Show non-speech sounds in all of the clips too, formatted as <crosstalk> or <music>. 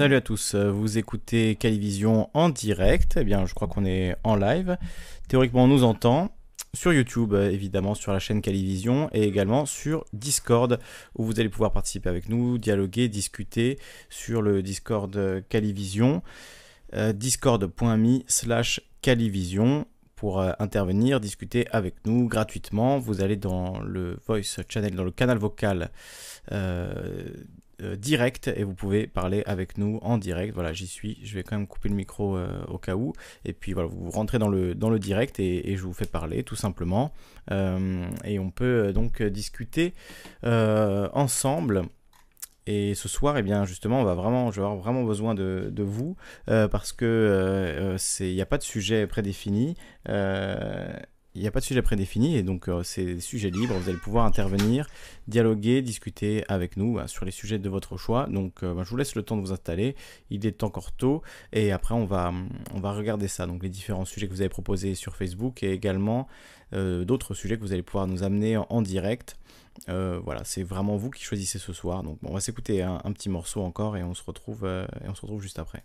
Salut à tous, vous écoutez Calivision en direct, eh bien je crois qu'on est en live. Théoriquement on nous entend sur YouTube évidemment sur la chaîne Calivision et également sur Discord où vous allez pouvoir participer avec nous, dialoguer, discuter sur le Discord Calivision, euh, discord.me slash Calivision pour euh, intervenir, discuter avec nous gratuitement. Vous allez dans le voice channel, dans le canal vocal euh, euh, direct et vous pouvez parler avec nous en direct. Voilà, j'y suis. Je vais quand même couper le micro euh, au cas où. Et puis voilà, vous rentrez dans le, dans le direct et, je vous fais parler tout simplement. Euh, et on peut donc discuter ensemble. Et ce soir, eh bien justement, on va vraiment, je vais avoir vraiment besoin de, de vous parce que il n'y a pas de sujet prédéfini il n'y a pas de sujet prédéfini et donc euh, c'est sujet libre. Vous allez pouvoir intervenir, dialoguer, discuter avec nous bah, sur les sujets de votre choix. Donc euh, bah, je vous laisse le temps de vous installer. Il est encore tôt et après on va, regarder ça. Donc les différents sujets que vous avez proposés sur Facebook et également euh, d'autres sujets que vous allez pouvoir nous amener en, direct. voilà, c'est vraiment vous qui choisissez ce soir. Donc on va s'écouter un, un, petit morceau encore et on se retrouve, et on se retrouve juste après.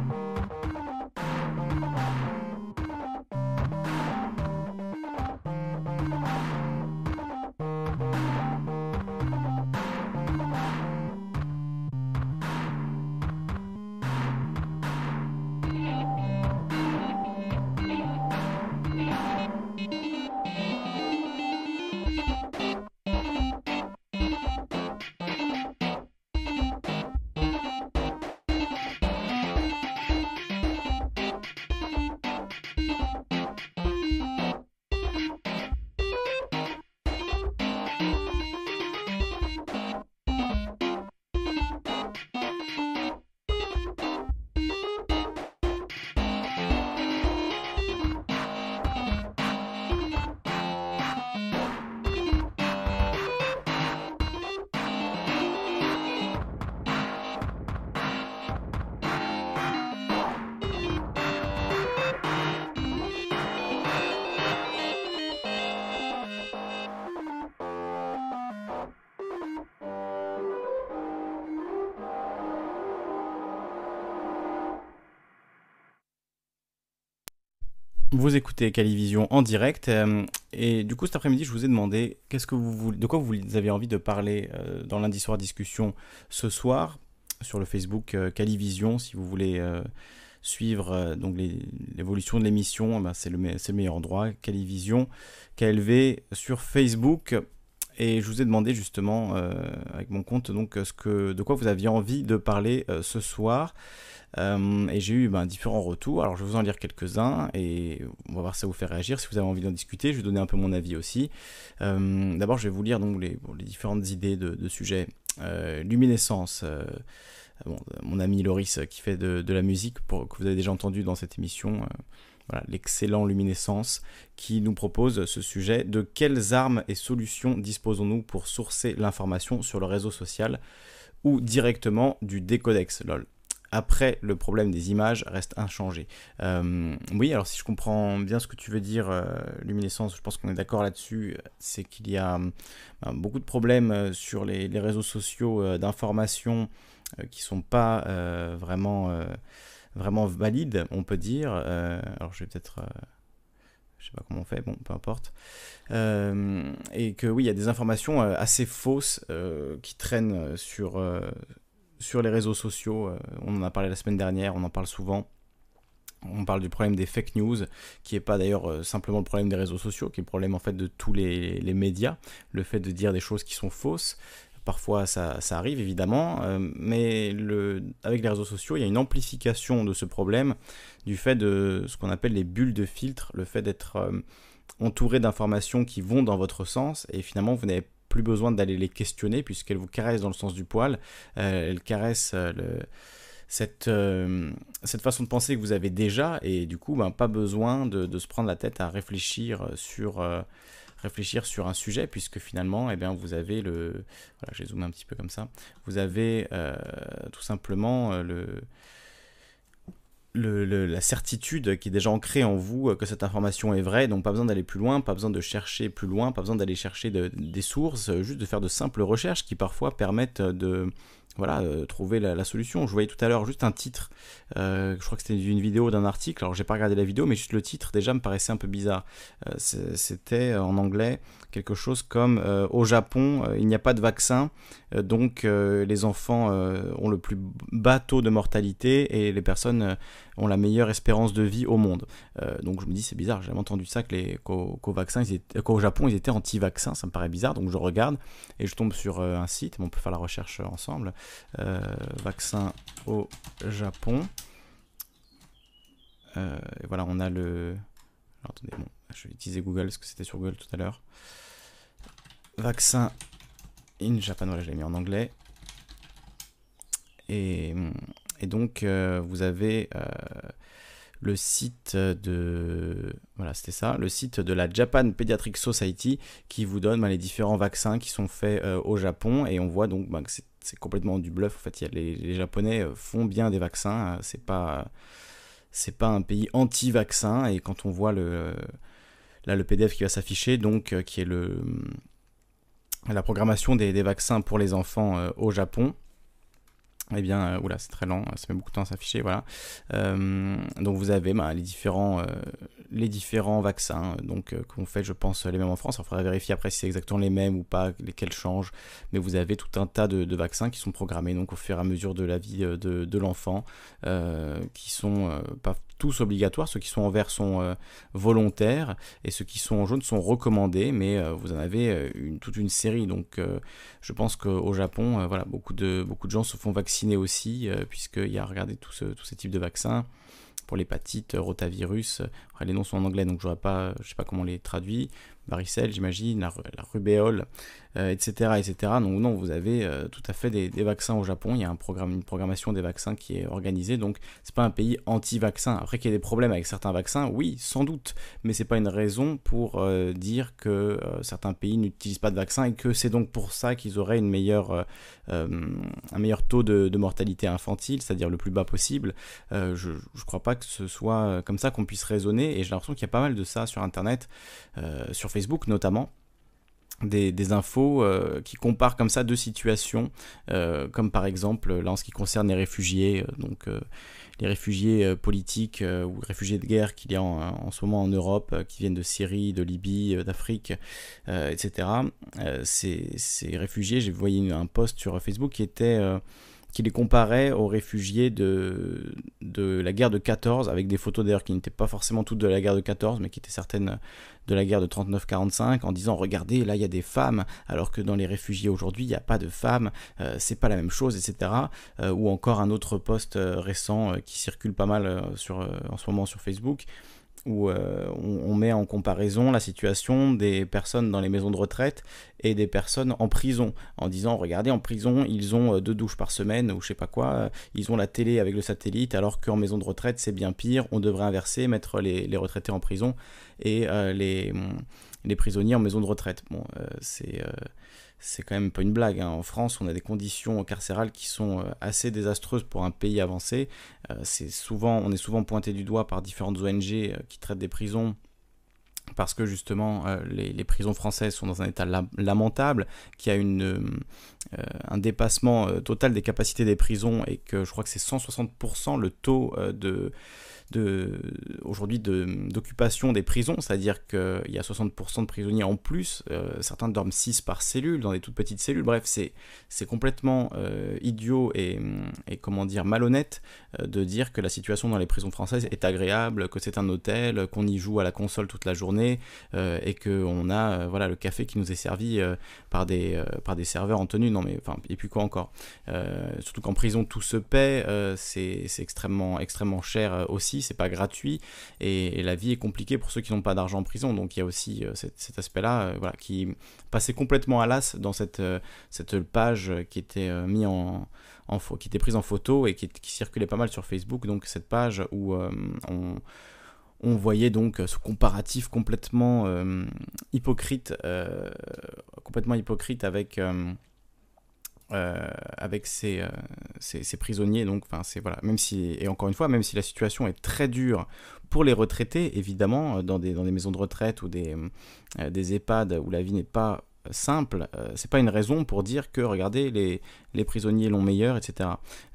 Vous écoutez Calivision en direct euh, et du coup cet après-midi je vous ai demandé qu'est-ce que vous de quoi vous avez envie de parler euh, dans lundi soir discussion ce soir sur le Facebook euh, Calivision si vous voulez suivre l'évolution de l'émission eh ben, c'est le, le, meilleur endroit Calivision KLV sur Facebook et je vous ai demandé justement avec mon compte donc que de quoi vous aviez envie de parler ce soir euh, et j'ai eu ben, différents retours. Alors je vais vous en lire quelques-uns et on va voir si ça vous fait réagir. Si vous avez envie d'en discuter, je vais donner un peu mon avis aussi. Euh, d'abord, je vais vous lire donc les, différentes idées de, sujets. Euh, luminescence. mon ami Loris qui fait de, la musique que vous avez déjà entendu dans cette émission. Voilà, l'excellent Luminescence qui nous propose ce sujet de quelles armes et solutions disposons-nous pour sourcer l'information sur le réseau social ou directement du décodex lol après le problème des images reste inchangé. oui, alors si je comprends bien ce que tu veux dire, luminescence, je pense qu'on est d'accord là-dessus, c'est qu'il y a ben, beaucoup de problèmes sur les, réseaux sociaux d'information qui sont pas vraiment vraiment valide, on peut dire. Euh, alors je vais peut-être euh, je sais pas comment on fait, bon, peu importe. Euh, et que oui, il y a des informations assez fausses qui traînent sur, sur les réseaux sociaux. on en a parlé la semaine dernière, on en parle souvent. On parle du problème des fake news, qui n'est pas d'ailleurs simplement le problème des réseaux sociaux, qui est le problème en fait de tous les, les médias, le fait de dire des choses qui sont fausses, Parfois, ça, arrive évidemment, euh, mais avec les réseaux sociaux, il y a une amplification de ce problème du fait de ce qu'on appelle les bulles de filtre, le fait d'être euh, entouré d'informations qui vont dans votre sens et finalement vous n'avez plus besoin d'aller les questionner puisqu'elles vous caressent dans le sens du poil, euh, elles caressent cette, façon de penser que vous avez déjà et du coup, ben, pas besoin de, se prendre la tête à réfléchir sur réfléchir sur un sujet, puisque finalement, eh bien, vous avez le... Voilà, j'ai zoomé un petit peu comme ça. Vous avez euh, tout simplement euh, le... Le, la certitude qui est déjà ancrée en vous euh, que cette information est vraie, donc pas besoin d'aller plus loin, pas besoin de chercher plus loin, pas besoin d'aller chercher des sources, juste de faire de simples recherches qui parfois permettent de, voilà, euh, trouver la, solution. Je voyais tout à l'heure juste un titre, euh, je crois que c'était une vidéo d'un article, alors j'ai pas regardé la vidéo, mais juste le titre déjà me paraissait un peu bizarre. Euh, c'était en anglais quelque chose comme Au Japon, il n'y a pas de vaccin, donc les enfants ont le plus bas taux de mortalité et les personnes ont la meilleure espérance de vie au monde. donc je me dis c'est bizarre, j'ai jamais entendu ça que qu'au Japon ils étaient anti-vaccins, ça me paraît bizarre, donc je regarde et je tombe sur un site, on peut faire la recherche ensemble. Euh, vaccin au Japon. Euh, voilà, on a le. attendez, bon, je vais utiliser Google parce que c'était sur Google tout à l'heure. Vaccin in Japan, voilà, je l'ai mis en anglais. Et, et donc, euh, vous avez le site de voilà c'était ça le site de la Japan Pediatric Society qui vous donne ben, les différents vaccins qui sont faits au Japon et on voit donc ben, que c'est complètement du bluff. En fait, les, Japonais euh, font bien des vaccins. Euh, c'est pas c'est pas un pays anti-vaccin. Et quand on voit le là le PDF qui va s'afficher, donc euh, qui est le la programmation des vaccins pour les enfants au Japon eh bien, oula, c'est très lent, ça met beaucoup de temps à s'afficher, voilà. donc vous avez ben, les, différents, les différents vaccins, donc qu'on fait, je pense, les mêmes en France. Il faudra vérifier après si c'est exactement les mêmes ou pas, lesquels changent. Mais vous avez tout un tas de, vaccins qui sont programmés donc au fur et à mesure de la vie de, de l'enfant, qui sont pas tous obligatoires. Ceux qui sont en vert sont euh, volontaires et ceux qui sont en jaune sont recommandés, mais euh, vous en avez euh, toute une série. Donc je pense qu'au Japon, voilà, beaucoup, de, gens se font vacciner aussi, puisqu'il y a, regardez, tous ces types de vaccins l'hépatite, rotavirus. les noms sont en anglais, donc je ne sais pas comment on les traduit varicelle, j'imagine, la, rubéole, etc., etc. Donc non, vous avez euh, tout à fait des, vaccins au Japon. Il y a une programmation des vaccins qui est organisée. Donc c'est pas un pays anti-vaccin. Après qu'il y ait des problèmes avec certains vaccins, oui, sans doute, mais c'est pas une raison pour euh, dire que euh, certains pays n'utilisent pas de vaccins et que c'est donc pour ça qu'ils auraient une un meilleur taux de, mortalité infantile, c'est-à-dire le plus bas possible. je ne crois pas que ce soit comme ça qu'on puisse raisonner. Et j'ai l'impression qu'il y a pas mal de ça sur Internet, sur Facebook notamment. Des, infos euh, qui comparent comme ça deux situations, euh, comme par exemple là en ce qui concerne les réfugiés, euh, donc les réfugiés politiques ou réfugiés de guerre qu'il y a en, ce moment en Europe, qui viennent de Syrie, de Libye, d'Afrique, etc. Ces, ces, réfugiés, j'ai vu un post sur Facebook qui était qui les comparait aux réfugiés de, de la guerre de 14, avec des photos d'ailleurs qui n'étaient pas forcément toutes de la guerre de 14, mais qui étaient certaines de la guerre de 39-45, en disant regardez, là il y a des femmes, alors que dans les réfugiés aujourd'hui il n'y a pas de femmes, euh, c'est pas la même chose, etc. Euh, ou encore un autre post euh, récent qui circule pas mal sur, en ce moment sur Facebook, où euh, on, met en comparaison la situation des personnes dans les maisons de retraite et des personnes en prison, en disant regardez en prison ils ont euh, deux douches par semaine ou je sais pas quoi, euh, ils ont la télé avec le satellite alors qu'en maison de retraite c'est bien pire, on devrait inverser, mettre les, retraités en prison et les, les prisonniers en maison de retraite. Bon, c'est c'est quand même pas une blague. Hein. En France, on a des conditions carcérales qui sont assez désastreuses pour un pays avancé. c'est souvent, on est souvent pointé du doigt par différentes ONG qui traitent des prisons parce que justement les, prisons françaises sont dans un état lamentable, qu'il y a une, un dépassement total des capacités des prisons et que je crois que c'est 160% le taux de aujourd'hui d'occupation des prisons, c'est-à-dire qu'il y a 60% de prisonniers en plus, euh, certains dorment 6 par cellule, dans des toutes petites cellules, bref, c'est, complètement euh, idiot et, comment dire, malhonnête euh, de dire que la situation dans les prisons françaises est agréable, que c'est un hôtel, qu'on y joue à la console toute la journée et qu'on a voilà, le café qui nous est servi par, des, par des serveurs en tenue, non mais enfin, et puis quoi encore? Surtout qu'en prison tout se paie, c'est extrêmement, extrêmement cher aussi c'est pas gratuit, et, la vie est compliquée pour ceux qui n'ont pas d'argent en prison. Donc il y a aussi euh, cet, aspect-là, euh, voilà, qui passait complètement à l'as dans cette, euh, cette page qui était en, qui était prise en photo et qui, circulait pas mal sur Facebook. Donc cette page où on voyait donc ce comparatif complètement hypocrite, complètement hypocrite avec avec euh, ces, prisonniers. Donc, voilà. Même si et encore une fois, même si la situation est très dure pour les retraités, évidemment, euh, dans des, dans des maisons de retraite ou des, des EHPAD où la vie n'est pas simple, c'est pas une raison pour dire que regardez les, les prisonniers l'ont meilleur, etc.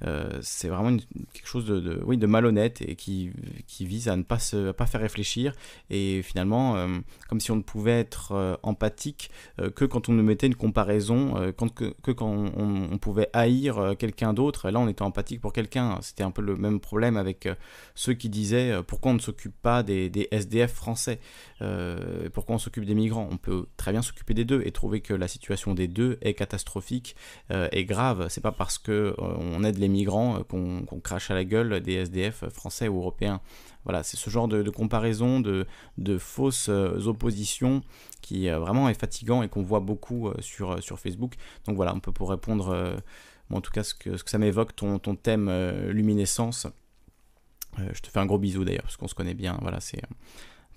Euh, c'est vraiment quelque chose de, oui, de malhonnête et qui, qui vise à ne pas, se, pas faire réfléchir et finalement, euh, comme si on ne pouvait être euh, empathique que quand on nous mettait une comparaison, quand, que, quand on, pouvait haïr quelqu'un d'autre, là on était empathique pour quelqu'un. C'était un peu le même problème avec ceux qui disaient pourquoi on ne s'occupe pas des, des, SDF français, pourquoi on s'occupe des migrants. On peut très bien s'occuper des deux et trouver que la situation des deux est catastrophique et grave c'est pas parce que euh, on aide les migrants euh, qu'on crache à la gueule des SDF français ou européens. Voilà, c'est ce genre de, comparaison, de, fausses euh, oppositions qui vraiment est fatigant et qu'on voit beaucoup sur, Facebook. Donc voilà, un peu pour répondre, en tout cas, ce que, ça m'évoque, ton thème luminescence. je te fais un gros bisou d'ailleurs, parce qu'on se connaît bien. Voilà, c'est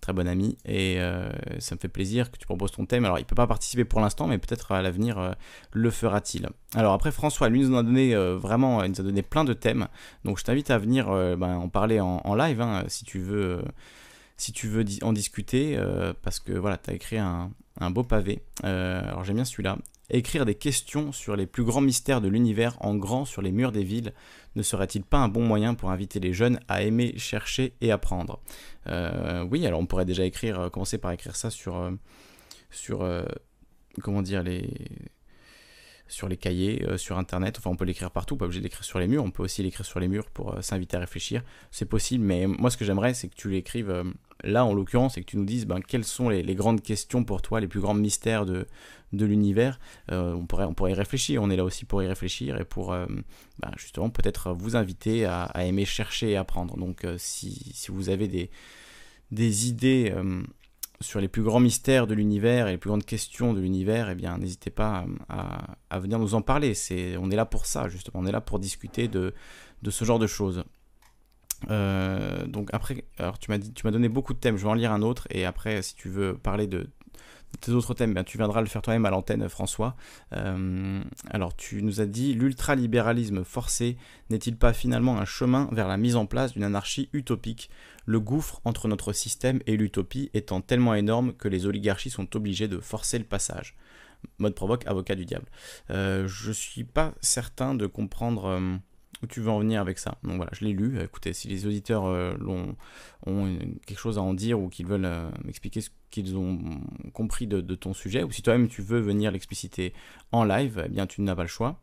très bon ami, et euh, ça me fait plaisir que tu proposes ton thème. Alors, il peut pas participer pour l'instant, mais peut-être à l'avenir euh, le fera-t-il. Alors après, François, lui nous a donné euh, vraiment, il nous a donné plein de thèmes, donc je t'invite à venir ben, en parler en, live, hein, si tu veux, si tu veux en discuter, parce que voilà, tu as écrit un beau pavé. alors j'aime bien celui-là. Écrire des questions sur les plus grands mystères de l'univers en grand sur les murs des villes. Ne serait-il pas un bon moyen pour inviter les jeunes à aimer, chercher et apprendre? Euh, Oui, alors on pourrait déjà écrire, euh, commencer par écrire ça sur, euh, sur comment dire, les sur les cahiers, sur internet, enfin on peut l'écrire partout, pas obligé d'écrire sur les murs, on peut aussi l'écrire sur les murs pour s'inviter à réfléchir, c'est possible, mais moi ce que j'aimerais c'est que tu l'écrives là en l'occurrence et que tu nous dises ben, quelles sont les, grandes questions pour toi, les plus grands mystères de, l'univers. Euh, on, pourrait, on pourrait y réfléchir, on est là aussi pour y réfléchir et pour euh, ben, justement peut-être vous inviter à, aimer chercher et apprendre. Donc euh, si, si, vous avez des, des idées sur les plus grands mystères de l'univers et les plus grandes questions de l'univers, eh bien n'hésitez pas à, à, venir nous en parler. C'est, on est là pour ça justement, on est là pour discuter de, de ce genre de choses. Euh, donc après, alors tu m'as tu m'as donné beaucoup de thèmes. Je vais en lire un autre et après, si tu veux parler de, tes autres thèmes, tu viendras le faire toi-même à l'antenne, François. Euh, alors tu nous as dit l'ultralibéralisme forcé n'est-il pas finalement un chemin vers la mise en place d'une anarchie utopique? Le gouffre entre notre système et l'utopie étant tellement énorme que les oligarchies sont obligées de forcer le passage. Mode provoque, avocat du diable. Euh, je suis pas certain de comprendre. Où tu veux en venir avec ça. Donc voilà, je l'ai lu. Écoutez, si les auditeurs euh, ont quelque chose à en dire ou qu'ils veulent euh, m'expliquer ce qu'ils ont compris de, ton sujet, ou si toi-même tu veux venir l'expliciter en live, eh bien tu n'as pas le choix.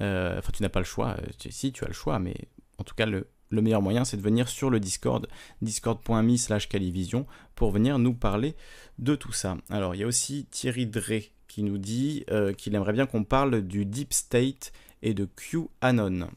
Euh, enfin, tu n'as pas le choix. si, tu as le choix, mais en tout cas, le, le meilleur moyen, c'est de venir sur le Discord, discord.me slash calivision, pour venir nous parler de tout ça. Alors, il y a aussi Thierry Drey qui nous dit qu'il aimerait bien qu'on parle du Deep State et de QAnon.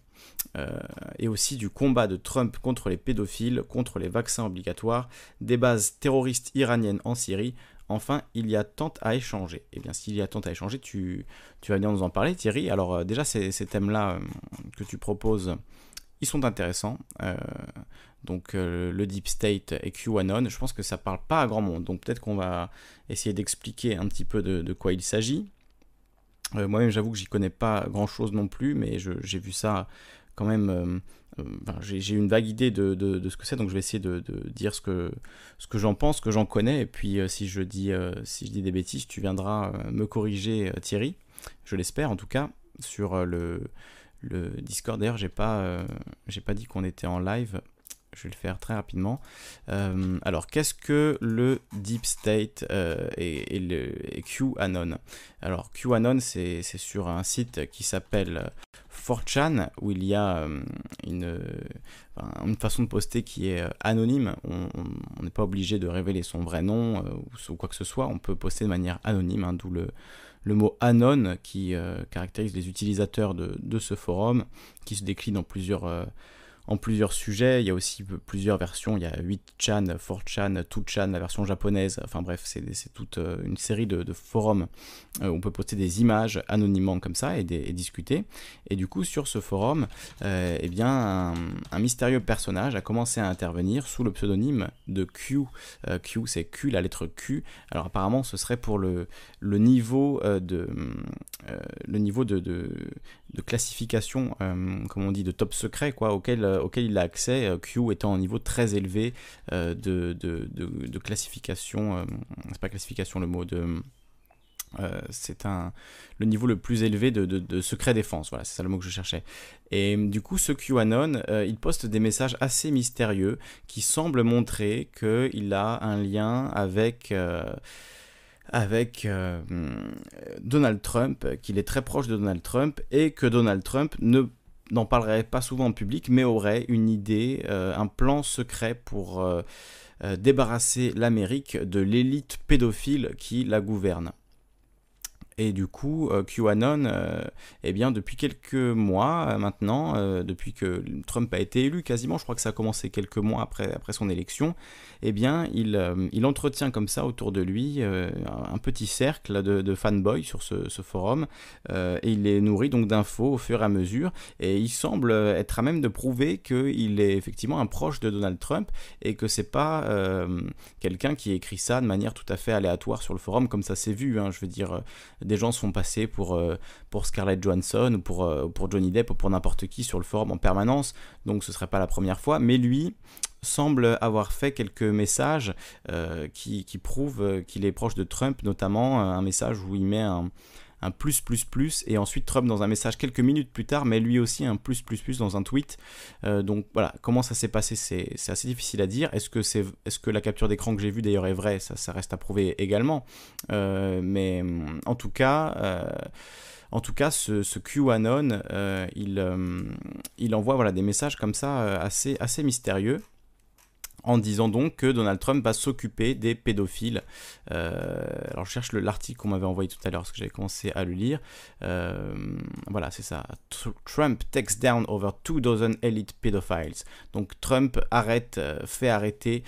Euh, et aussi du combat de Trump contre les pédophiles, contre les vaccins obligatoires, des bases terroristes iraniennes en Syrie. Enfin, il y a tant à échanger. Eh bien, s'il y a tant à échanger, tu, tu vas venir nous en parler, Thierry. Alors, euh, déjà, ces, thèmes-là euh, que tu proposes, ils sont intéressants. donc, le Deep State et QAnon, je pense que ça parle pas à grand monde. Donc, peut-être qu'on va essayer d'expliquer un petit peu de quoi il s'agit. Moi-même, j'avoue que j'y connais pas grand-chose non plus, mais j'ai vu ça quand même j'ai une vague idée de, ce que c'est, donc je vais essayer de, dire ce que, j'en pense, ce que j'en connais, et puis si, je dis, des bêtises, tu viendras me corriger, Thierry, je l'espère en tout cas, sur le, Discord. D'ailleurs, j'ai pas, pas dit qu'on était en live. Je vais le faire très rapidement. alors, qu'est-ce que le Deep State et, et, le QAnon? Alors, QAnon, c'est sur un site qui s'appelle 4chan, où il y a une, une, façon de poster qui est anonyme. On n'est pas obligé de révéler son vrai nom ou, quoi que ce soit. On peut poster de manière anonyme, hein, d'où le, le mot anon qui caractérise les utilisateurs de, de, ce forum, qui se décline en plusieurs en plusieurs sujets. Il y a aussi plusieurs versions. Il y a 8chan, 4chan, 2chan, la version japonaise. Enfin bref, c'est toute euh, une série de, forums où on peut poster des images anonymement comme ça et, discuter. Et du coup, sur ce forum, euh, eh bien, un, mystérieux personnage a commencé à intervenir sous le pseudonyme de Q. Euh, Q, c'est Q, la lettre Q. Alors apparemment, ce serait pour le, le niveau de le niveau de, classification, comme on dit, de top secret, quoi, auquel auquel il a accès, euh, Q étant un niveau très élevé euh, de, de, classification, euh, c'est pas classification le mot, de... c'est un le niveau le plus élevé de, secret défense. Voilà, c'est ça le mot que je cherchais. Et du coup, ce QAnon, il poste des messages assez mystérieux qui semblent montrer qu'il a un lien avec avec Donald Trump, qu'il est très proche de Donald Trump et que Donald Trump ne n'en parlerait pas souvent en public, mais aurait une idée, euh, un plan secret pour euh, euh, débarrasser l'Amérique de l'élite pédophile qui la gouverne. Et du coup, euh, QAnon, euh, eh bien, depuis quelques mois euh, maintenant, depuis que Trump a été élu quasiment, je crois que ça a commencé quelques mois après, après son élection, eh bien, il, il entretient comme ça autour de lui un petit cercle de, de fanboys sur ce, forum, et il les nourrit donc d'infos au fur et à mesure, et il semble être à même de prouver qu'il est effectivement un proche de Donald Trump, et que c'est pas quelqu'un qui écrit ça de manière tout à fait aléatoire sur le forum, comme ça s'est vu, hein, je veux dire des gens se font passer pour, euh, Scarlett Johansson ou pour, euh, pour Johnny Depp ou pour n'importe qui sur le forum en permanence, donc ce serait pas la première fois, mais lui semble avoir fait quelques messages euh, qui, qui, prouvent qu'il est proche de Trump, notamment un message où il met un, un plus plus plus et ensuite Trump dans un message quelques minutes plus tard mais lui aussi un plus plus plus dans un tweet. Euh, donc voilà comment ça s'est passé c'est assez difficile à dire. Est-ce que la capture d'écran que j'ai vue d'ailleurs est vraie? Ça, reste à prouver également. Euh, mais en tout cas euh, en tout cas, ce, ce QAnon, il, envoie voilà, des messages comme ça assez mystérieux en disant donc que Donald Trump va s'occuper des pédophiles. Euh, alors je cherche l'article qu'on m'avait envoyé tout à l'heure parce que j'avais commencé à le lire. Euh, voilà, c'est ça. Trump takes down over two dozen elite pedophiles. Donc Trump arrête, euh, fait arrêter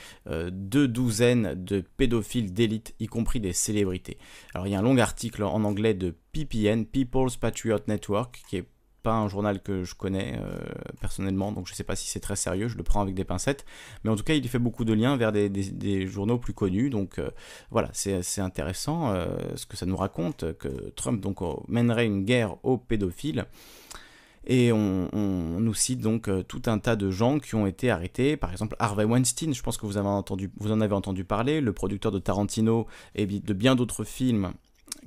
deux douzaines de pédophiles d'élite, y compris des célébrités. Alors il y a un long article en anglais de PPN, People's Patriot Network, qui est pas un journal que je connais euh, personnellement, donc je ne sais pas si c'est très sérieux, je le prends avec des pincettes, mais en tout cas il fait beaucoup de liens vers des, journaux plus connus, donc euh, voilà, c'est intéressant euh, ce que ça nous raconte, que Trump donc mènerait une guerre aux pédophiles. Et on, nous cite donc tout un tas de gens qui ont été arrêtés. Par exemple, Harvey Weinstein, je pense que vous, avez entendu, vous en avez entendu parler, le producteur de Tarantino et de bien d'autres films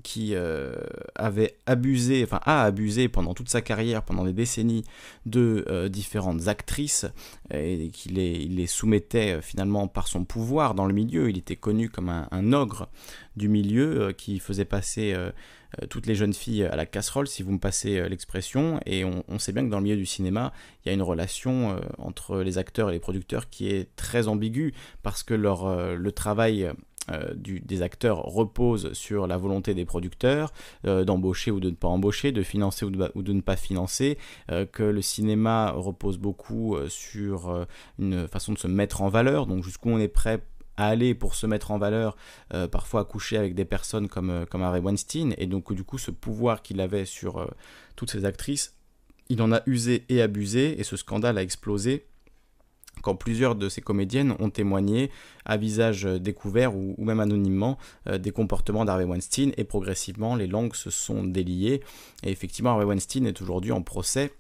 qui euh, avait abusé, enfin a abusé pendant toute sa carrière, pendant des décennies, de euh, différentes actrices, et qu'il les, soumettait euh, finalement par son pouvoir dans le milieu. Il était connu comme un, ogre du milieu qui faisait passer toutes les jeunes filles à la casserole, si vous me passez l'expression. Et on, on, sait bien que dans le milieu du cinéma, il y a une relation entre les acteurs et les producteurs qui est très ambiguë parce que leur, le travail euh, des acteurs repose sur la volonté des producteurs euh, d'embaucher ou de ne pas embaucher, de financer ou de, ne pas financer, euh, que le cinéma repose beaucoup sur une façon de se mettre en valeur, donc jusqu'où on est prêt à aller pour se mettre en valeur, parfois à coucher avec des personnes comme, comme Harvey Weinstein, et donc du coup ce pouvoir qu'il avait sur toutes ces actrices, il en a usé et abusé, et ce scandale a explosé quand plusieurs de ces comédiennes ont témoigné à visage découvert ou, même anonymement des comportements d'Harvey Weinstein et progressivement les langues se sont déliées et effectivement Harvey Weinstein est aujourd'hui en procès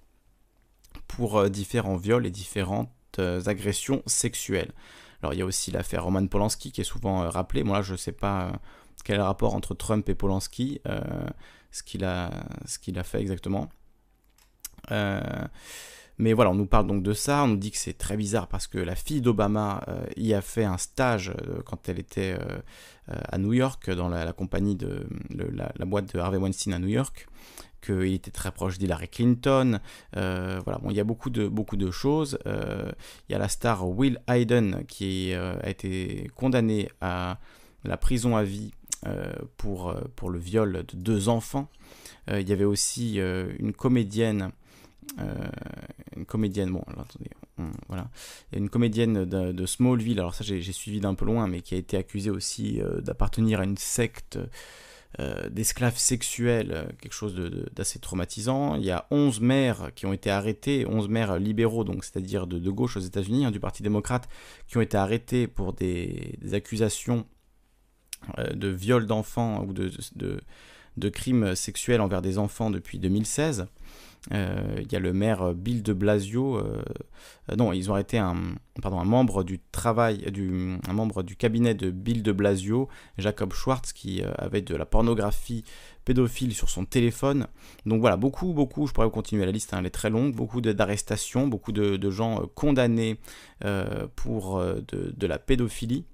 pour différents viols et différentes agressions sexuelles. Alors il y a aussi l'affaire Roman Polanski qui est souvent euh, rappelée. Moi là je ne sais pas euh, quel est le rapport entre Trump et Polanski, euh, ce qu'il a, a fait exactement. Mais voilà, on nous parle donc de ça, on nous dit que c'est très bizarre parce que la fille d'Obama y a fait un stage quand elle était à New York, dans la, compagnie de la, boîte de Harvey Weinstein à New York qu'il était très proche d'Hillary Clinton. Euh, voilà, bon, il y a beaucoup de, beaucoup de choses. Euh, il y a la star Will Hayden qui euh, a été condamné à la prison à vie pour, pour le viol de deux enfants. il y avait aussi une comédienne. Une comédienne, bon, voilà, une comédienne de, Smallville, alors ça j'ai suivi d'un peu loin, mais qui a été accusée aussi d'appartenir à une secte euh, d'esclaves sexuels, euh, quelque chose d'assez traumatisant. Il y a 11 maires qui ont été arrêtés, 11 maires libéraux, donc c'est-à-dire de, gauche aux États-Unis, hein, du Parti démocrate, qui ont été arrêtés pour des, accusations euh, de viol d'enfants ou de, crimes sexuels envers des enfants depuis 2016. Euh, il y a le maire euh, Bill de Blasio. Euh, non, ils ont arrêté un, pardon, un membre du travail, du, un membre du cabinet de Bill de Blasio, Jacob Schwartz, qui avait de la pornographie pédophile sur son téléphone. Donc voilà, beaucoup, beaucoup, je pourrais continuer la liste, hein, elle est très longue, beaucoup d'arrestations, beaucoup de, gens condamnés pour de, la pédophilie.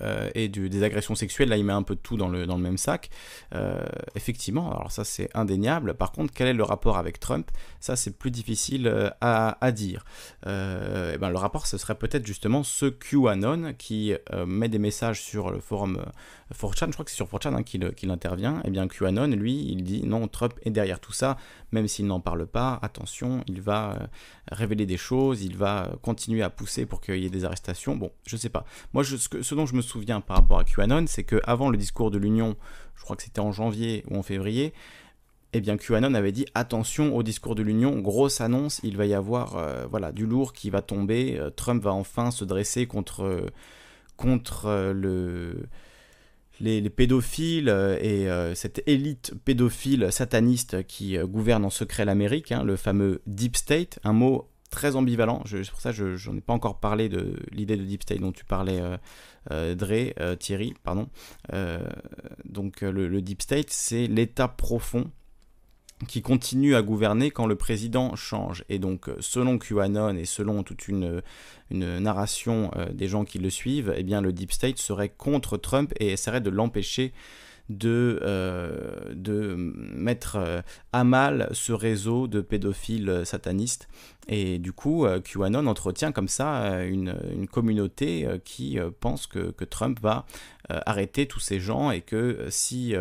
Euh, et des agressions sexuelles, là il met un peu de tout dans le, dans le même sac. Euh, effectivement, alors ça c'est indéniable. Par contre, quel est le rapport avec Trump? Ça c'est plus difficile euh, à, à dire. eh ben, le rapport ce serait peut-être justement ce QAnon qui met des messages sur le forum 4chan, je crois que c'est sur 4chan hein, qu'il intervient. Et eh bien QAnon, lui, il dit non, Trump est derrière tout ça, même s'il n'en parle pas, attention, il va révéler des choses, il va continuer à pousser pour qu'il y ait des arrestations. Bon, je sais pas. Moi, ce, dont je me souviens par rapport à QAnon, c'est qu'avant le discours de l'Union, je crois que c'était en janvier ou en février, eh bien QAnon avait dit attention au discours de l'Union, grosse annonce, il va y avoir euh, voilà du lourd qui va tomber, euh, Trump va enfin se dresser contre contre euh, le les, pédophiles et cette élite pédophile sataniste qui gouverne en secret l'Amérique, hein, le fameux Deep State, un mot très ambivalent. C'est pour ça que je n'en ai pas encore parlé de l'idée de Deep State dont tu parlais, euh, euh, Dre, euh, Thierry. Pardon. donc le, Deep State, c'est l'état profond qui continue à gouverner quand le président change. Et donc, selon QAnon et selon toute une, une narration des gens qui le suivent, eh bien, le Deep State serait contre Trump et essaierait de l'empêcher de, euh, de mettre euh, à mal ce réseau de pédophiles satanistes. Et du coup, euh, QAnon entretient comme ça une, communauté qui pense que, Trump va arrêter tous ces gens et que si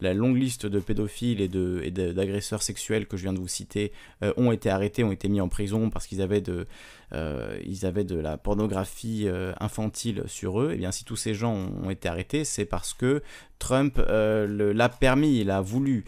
la longue liste de pédophiles et d'agresseurs sexuels que je viens de vous citer ont été arrêtés, ont été mis en prison parce qu'ils avaient de euh, avaient de la pornographie euh, infantile sur eux, et eh bien si tous ces gens ont, été arrêtés, c'est parce que Trump euh, l'a permis, il a voulu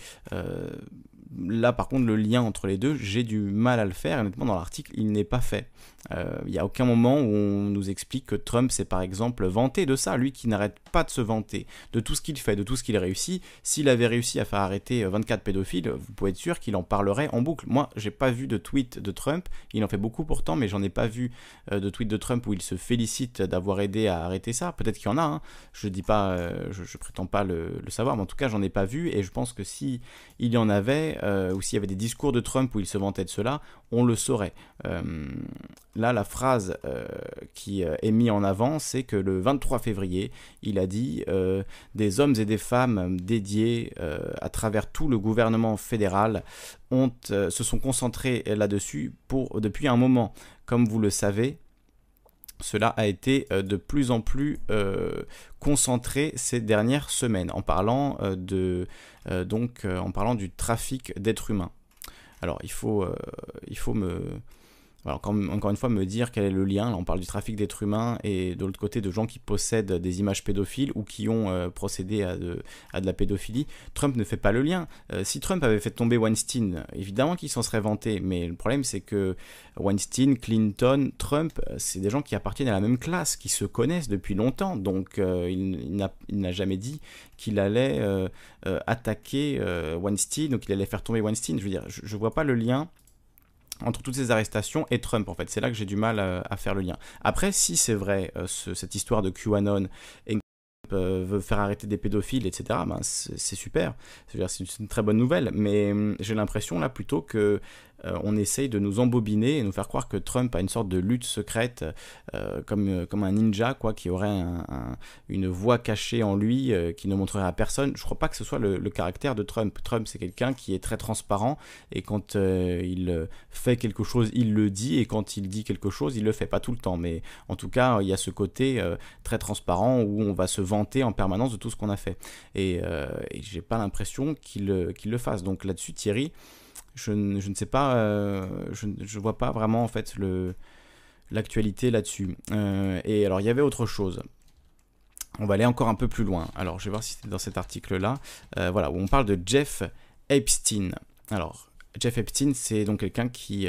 là, par contre, le lien entre les deux, j'ai du mal à le faire. Honnêtement, dans l'article, il n'est pas fait. Euh, il n'y a aucun moment où on nous explique que Trump s'est par exemple vanté de ça, lui qui n'arrête pas de se vanter de tout ce qu'il fait, de tout ce qu'il réussit. S'il avait réussi à faire arrêter 24 pédophiles, vous pouvez être sûr qu'il en parlerait en boucle. Moi, j'ai pas vu de tweet de Trump, il en fait beaucoup pourtant, mais j'en ai pas vu euh, de tweet de Trump où il se félicite d'avoir aidé à arrêter ça. Peut-être qu'il y en a, hein. je dis pas, euh, je, prétends pas le, savoir, mais en tout cas, j'en ai pas vu et je pense que si il y en avait, euh, ou s'il y avait des discours de Trump où il se vantait de cela, on le saurait. Euh, là, la phrase euh, qui est mise en avant, c'est que le 23 février, il a dit des hommes et des femmes dédiés à travers tout le gouvernement fédéral se sont concentrés là-dessus depuis un moment. Comme vous le savez, cela a été euh, de plus en plus euh, concentré ces dernières semaines en parlant, euh, de, donc, en parlant du trafic d'êtres humains. Alors il faut me, encore, encore, une fois, me dire quel est le lien. Là, on parle du trafic d'êtres humains et de l'autre côté de gens qui possèdent des images pédophiles ou qui ont euh, procédé à de, à de, la pédophilie. Trump ne fait pas le lien. Euh, si Trump avait fait tomber Weinstein, évidemment qu'il s'en serait vanté. Mais le problème, c'est que Weinstein, Clinton, Trump, euh, c'est des gens qui appartiennent à la même classe, qui se connaissent depuis longtemps. Donc, il, il n'a jamais dit qu'il allait attaquer Weinstein ou qu'il allait faire tomber Weinstein. Je veux dire, je ne vois pas le lien entre toutes ces arrestations et Trump en fait. C'est là que j'ai du mal euh, à, faire le lien. Après, si c'est vrai, euh, cette histoire de QAnon et euh, veut faire arrêter des pédophiles, etc., ben c'est super. C'est une très bonne nouvelle. Mais hum, j'ai l'impression là plutôt que on essaye de nous embobiner et nous faire croire que Trump a une sorte de lutte secrète, euh, comme, euh, comme un ninja, quoi, qui aurait une voix cachée en lui, qui ne montrerait à personne. Je ne crois pas que ce soit le, caractère de Trump. Trump, c'est quelqu'un qui est très transparent, et quand il fait quelque chose, il le dit, et quand il dit quelque chose, il le fait. Pas tout le temps, mais en tout cas, il y a ce côté très transparent où on va se vanter en permanence de tout ce qu'on a fait. Et, et j'ai pas l'impression qu'il le fasse. Donc là-dessus, Thierry, je, ne sais pas, euh, je ne vois pas vraiment en fait l'actualité là-dessus. Euh, et alors il y avait autre chose. On va aller encore un peu plus loin. Alors je vais voir si c'était dans cet article-là. Euh, voilà, où on parle de Jeff Epstein. Alors Jeff Epstein, c'est donc quelqu'un qui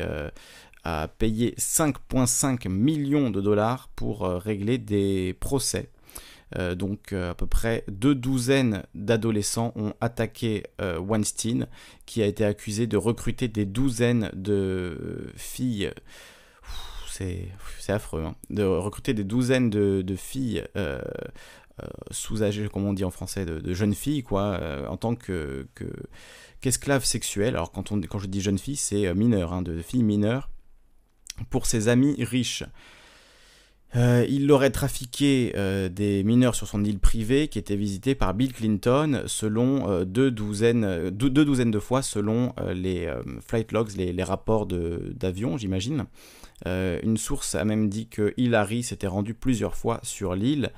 a payé 5,5 millions de dollars pour régler des procès euh, donc euh, à peu près deux douzaines d'adolescents ont attaqué euh, Weinstein, qui a été accusé de recruter des douzaines de filles. C'est affreux, hein, de recruter des douzaines de, filles sous-âgées, comme on dit en français, de, jeunes filles, quoi, en tant que, qu'esclaves sexuelles. Alors quand, on, quand je dis jeunes filles, c'est mineurs, hein, de filles mineures, pour ses amis riches. Euh, il aurait trafiqué euh, des mineurs sur son île privée qui était visitée par Bill Clinton selon euh, deux, douzaines, de fois selon les flight logs, les, rapports d'avion, j'imagine. une source a même dit que Hillary s'était rendue plusieurs fois sur l'île.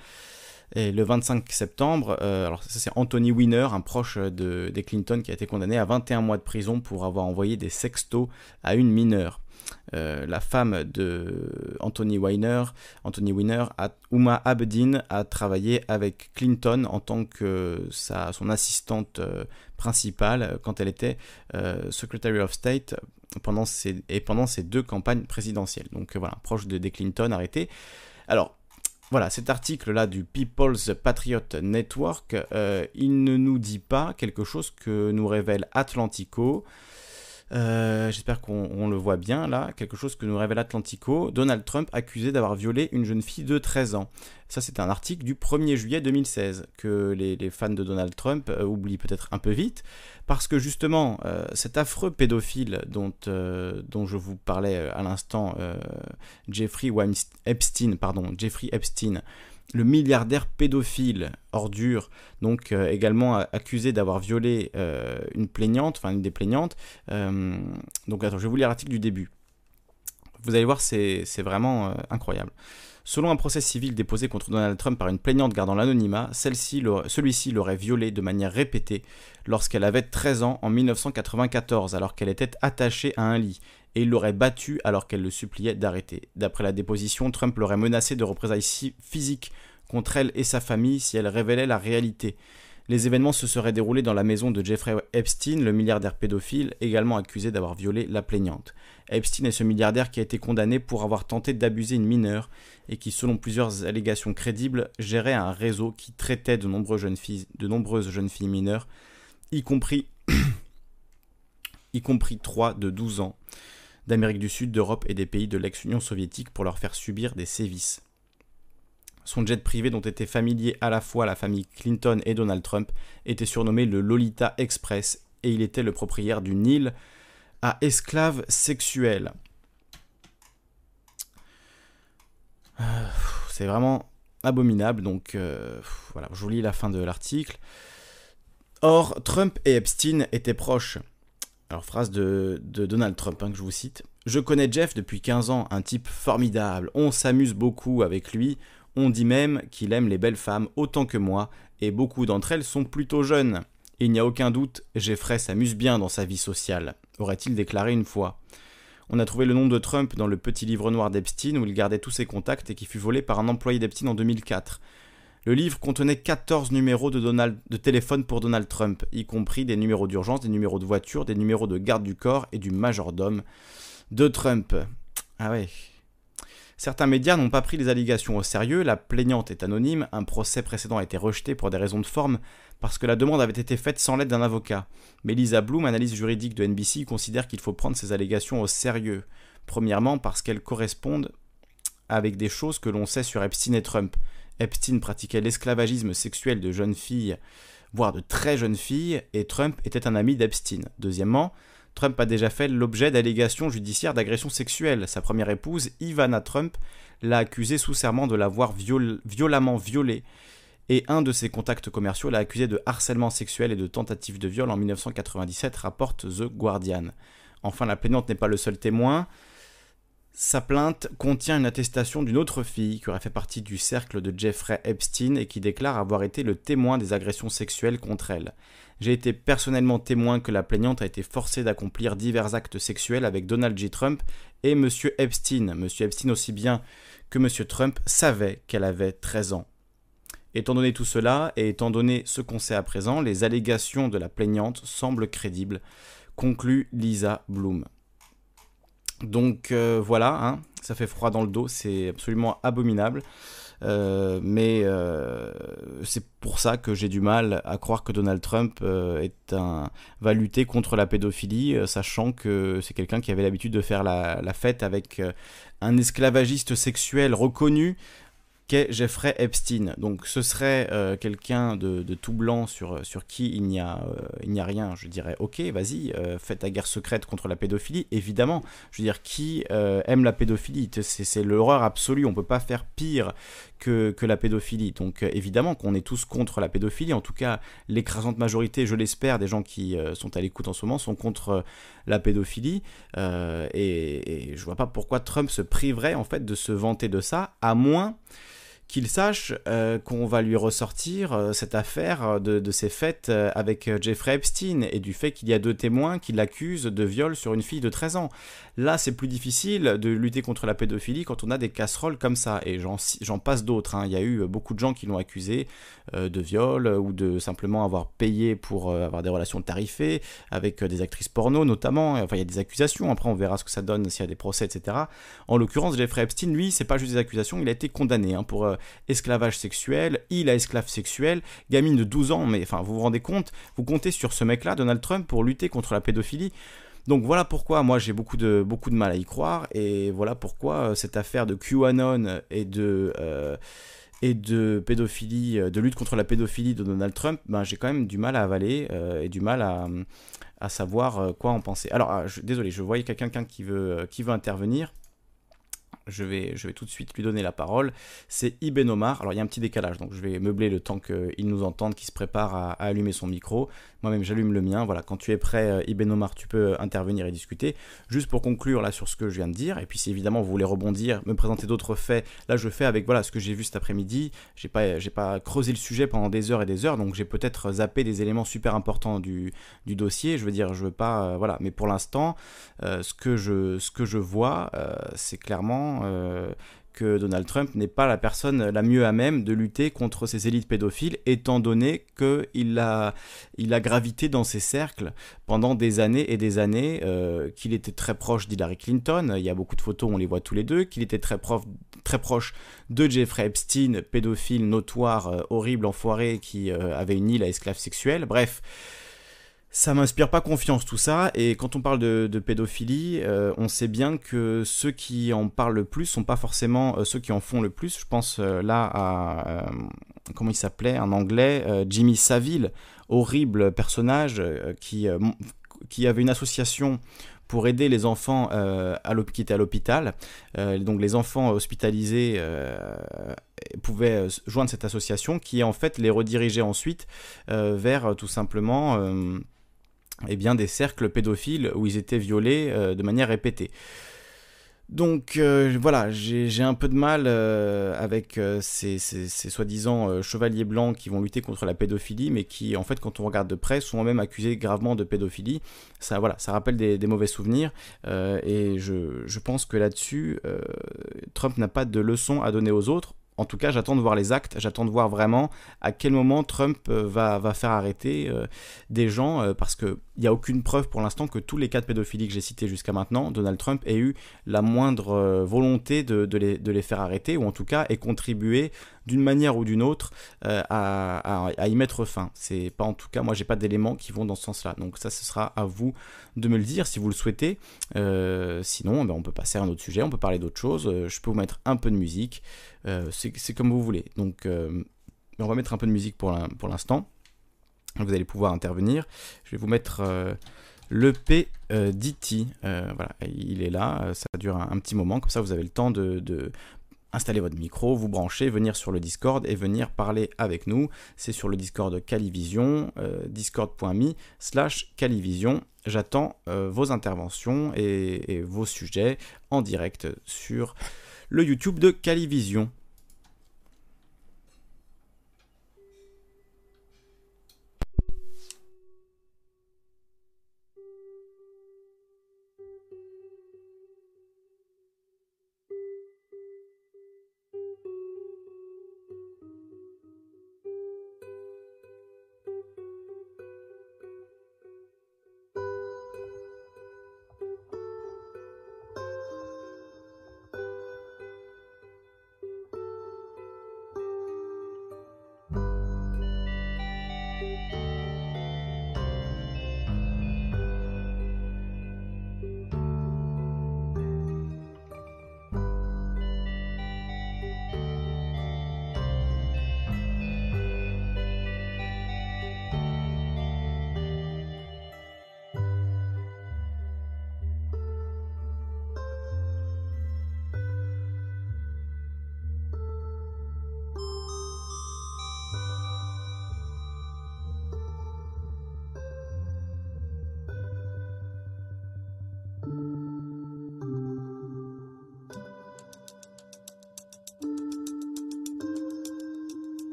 Et le 25 septembre, alors ça c'est Anthony Weiner, un proche de, des Clinton, qui a été condamné à 21 mois de prison pour avoir envoyé des sextos à une mineure. Euh, la femme de Anthony Weiner, Anthony Weiner, Uma Abedin, a travaillé avec Clinton en tant que sa, son assistante euh, principale quand elle était euh, Secretary of State pendant ses, et pendant ses deux campagnes présidentielles. Donc voilà, proche de, Clinton arrêté. Alors, voilà, cet article-là du People's Patriot Network, il ne nous dit pas quelque chose que nous révèle Atlantico. Euh, j'espère qu'on le voit bien là. Quelque chose que nous révèle Atlantico. Donald Trump accusé d'avoir violé une jeune fille de 13 ans. Ça, c'est un article du 1er juillet 2016 que les, fans de Donald Trump euh, oublient peut-être un peu vite. Parce que justement, euh, cet affreux pédophile dont, dont je vous parlais à l'instant, Jeffrey Epstein, pardon, Jeffrey Epstein, le milliardaire pédophile ordure, donc euh, également accusé d'avoir violé euh, une plaignante, enfin une des plaignantes. Euh, donc attends, je vais vous lire l'article du début. Vous allez voir, c'est vraiment incroyable. Selon un procès civil déposé contre Donald Trump par une plaignante gardant l'anonymat, celui-ci l'aurait violée de manière répétée lorsqu'elle avait 13 ans en 1994, alors qu'elle était attachée à un lit, et il l'aurait battue alors qu'elle le suppliait d'arrêter. D'après la déposition, Trump l'aurait menacée de représailles physiques contre elle et sa famille si elle révélait la réalité. Les événements se seraient déroulés dans la maison de Jeffrey Epstein, le milliardaire pédophile, également accusé d'avoir violé la plaignante. Epstein est ce milliardaire qui a été condamné pour avoir tenté d'abuser une mineure et qui, selon plusieurs allégations crédibles, gérait un réseau qui traitait de nombreuses jeunes filles, mineures, y compris, <coughs> y compris trois de 12 ans, d'Amérique du Sud, d'Europe et des pays de l'ex-Union soviétique pour leur faire subir des sévices. Son jet privé, dont était familier à la fois la famille Clinton et Donald Trump, était surnommé le Lolita Express et il était le propriétaire d'une île à esclaves sexuels. Euh, c'est vraiment abominable, donc euh, voilà, je vous lis la fin de l'article. Or, Trump et Epstein étaient proches. Alors, phrase de, Donald Trump hein, que je vous cite. Je connais Jeff depuis 15 ans, un type formidable. On s'amuse beaucoup avec lui. On dit même qu'il aime les belles femmes autant que moi, et beaucoup d'entre elles sont plutôt jeunes. Il n'y a aucun doute, Jeffrey s'amuse bien dans sa vie sociale, aurait-il déclaré une fois. On a trouvé le nom de Trump dans le petit livre noir d'Epstein où il gardait tous ses contacts et qui fut volé par un employé d'Epstein en 2004. Le livre contenait 14 numéros de, téléphone pour Donald Trump, y compris des numéros d'urgence, des numéros de voiture, des numéros de garde du corps et du majordome de Trump. Ah ouais. Certains médias n'ont pas pris les allégations au sérieux, la plaignante est anonyme, un procès précédent a été rejeté pour des raisons de forme parce que la demande avait été faite sans l'aide d'un avocat. Mais Lisa Bloom, analyse juridique de NBC, considère qu'il faut prendre ces allégations au sérieux. Premièrement parce qu'elles correspondent avec des choses que l'on sait sur Epstein et Trump. Epstein pratiquait l'esclavagisme sexuel de jeunes filles, voire de très jeunes filles, et Trump était un ami d'Epstein. Deuxièmement, Trump a déjà fait l'objet d'allégations judiciaires d'agression sexuelle. Sa première épouse, Ivana Trump, l'a accusé sous serment de l'avoir violemment violée. Et un de ses contacts commerciaux l'a accusé de harcèlement sexuel et de tentative de viol en 1997, rapporte The Guardian. Enfin, la plaignante n'est pas le seul témoin. Sa plainte contient une attestation d'une autre fille qui aurait fait partie du cercle de Jeffrey Epstein et qui déclare avoir été le témoin des agressions sexuelles contre elle. J'ai été personnellement témoin que la plaignante a été forcée d'accomplir divers actes sexuels avec Donald J. Trump et M. Epstein. M. Epstein aussi bien que M. Trump savait qu'elle avait 13 ans. Étant donné tout cela, et étant donné ce qu'on sait à présent, les allégations de la plaignante semblent crédibles, conclut Lisa Bloom. Donc euh, voilà, hein, ça fait froid dans le dos, c'est absolument abominable. Euh, mais euh, c'est pour ça que j'ai du mal à croire que Donald Trump va lutter contre la pédophilie, sachant que c'est quelqu'un qui avait l'habitude de faire la fête avec un esclavagiste sexuel reconnu qu'est Jeffrey Epstein. Donc ce serait euh, quelqu'un de, tout blanc sur, sur qui il n'y a, euh, il n'y a rien. Je dirais ok, vas-y, euh, fais ta guerre secrète contre la pédophilie. Évidemment, je veux dire, qui aime la pédophilie? C'est l'horreur absolue. On peut pas faire pire que, la pédophilie. Donc évidemment qu'on est tous contre la pédophilie. En tout cas, l'écrasante majorité, je l'espère, des gens qui sont à l'écoute en ce moment sont contre la pédophilie. et, et je vois pas pourquoi Trump se priverait en fait de se vanter de ça, à moins qu'il sache euh, qu'on va lui ressortir euh, cette affaire euh, de, ses fêtes avec Jeffrey Epstein et du fait qu'il y a deux témoins qui l'accusent de viol sur une fille de 13 ans. Là, c'est plus difficile de lutter contre la pédophilie quand on a des casseroles comme ça. Et j'en passe d'autres. Hein. Il y a eu beaucoup de gens qui l'ont accusé de viol ou de simplement avoir payé pour avoir des relations tarifées avec des actrices porno notamment. Enfin, il y a des accusations. Après, on verra ce que ça donne s'il y a des procès, etc. En l'occurrence, Jeffrey Epstein, lui, c'est pas juste des accusations. Il a été condamné hein, pour esclavage sexuel, il a esclave sexuel, gamine de 12 ans, mais enfin, vous vous rendez compte, vous comptez sur ce mec-là, Donald Trump, pour lutter contre la pédophilie. Donc voilà pourquoi moi j'ai beaucoup de, mal à y croire, et voilà pourquoi euh, cette affaire de QAnon et de... Euh, pédophilie, euh, de lutte contre la pédophilie de Donald Trump, ben, j'ai quand même du mal à avaler et du mal à, à savoir quoi en penser. Alors, ah, désolé, je voyais quelqu'un qui veut, qui veut intervenir je vais, tout de suite lui donner la parole. C'est Ibn Omar. Alors il y a un petit décalage, donc je vais meubler le temps qu'il nous entende, qu'il se prépare à, allumer son micro. Moi-même j'allume le mien. Voilà, quand tu es prêt, euh, Ibn Omar, tu peux intervenir et discuter. Juste pour conclure là sur ce que je viens de dire, et puis si évidemment vous voulez rebondir, me présenter d'autres faits, là je fais avec voilà ce que j'ai vu cet après-midi. J'ai pas, j'ai pas creusé le sujet pendant des heures et des heures, donc j'ai peut-être zappé des éléments super importants du, du dossier. Je veux dire, je veux pas, euh, voilà. Mais pour l'instant, euh, ce que je, ce que je vois, c'est clairement euh, que Donald Trump n'est pas la personne la mieux à même de lutter contre ces élites pédophiles, étant donné qu'il a, gravité dans ces cercles pendant des années et des années, euh, qu'il était très proche d'Hillary Clinton, il y a beaucoup de photos, on les voit tous les deux, qu'il était très, proche de Jeffrey Epstein, pédophile notoire, euh, horrible, enfoiré, qui avait une île à esclaves sexuels, bref ça m'inspire pas confiance tout ça, et quand on parle de, pédophilie, euh, on sait bien que ceux qui en parlent le plus sont pas forcément euh, ceux qui en font le plus. Je pense euh, là à, comment il s'appelait, en anglais, Jimmy Savile, horrible personnage qui, qui avait une association pour aider les enfants à qui étaient à l'hôpital. donc les enfants hospitalisés pouvaient joindre cette association qui en fait les redirigeait ensuite vers tout simplement eh bien, des cercles pédophiles où ils étaient violés euh, de manière répétée. Donc euh, voilà, j'ai un peu de mal euh, avec ces, soi-disant chevaliers blancs qui vont lutter contre la pédophilie, mais qui en fait quand on regarde de près sont même accusés gravement de pédophilie. Ça voilà, ça rappelle des, mauvais souvenirs et je, je, pense que là-dessus, Trump n'a pas de leçon à donner aux autres en tout cas, j'attends de voir les actes, j'attends de voir vraiment à quel moment Trump euh, va, faire arrêter euh, des gens, euh, parce qu'il n'y a aucune preuve pour l'instant que tous les cas de pédophilie que j'ai cités jusqu'à maintenant, Donald Trump ait eu la moindre volonté de, les, faire arrêter, ou en tout cas ait contribué d'une manière ou d'une autre à, y mettre fin. C'est pas en tout cas, moi j'ai pas d'éléments qui vont dans ce sens-là. Donc ça, ce sera à vous de me le dire si vous le souhaitez. sinon, ben, on peut passer à un autre sujet, on peut parler d'autre chose. je peux vous mettre un peu de musique. Euh, c'est comme vous voulez. Donc, euh, on va mettre un peu de musique pour l'instant. Vous allez pouvoir intervenir. Je vais vous mettre euh, le P voilà, il est là. Ça dure un, petit moment. Comme ça, vous avez le temps de, installer votre micro, vous brancher, venir sur le Discord et venir parler avec nous. C'est sur le Discord Calivision, discord.me slash Calivision. J'attends vos interventions et, vos sujets en direct sur le YouTube de Calivision.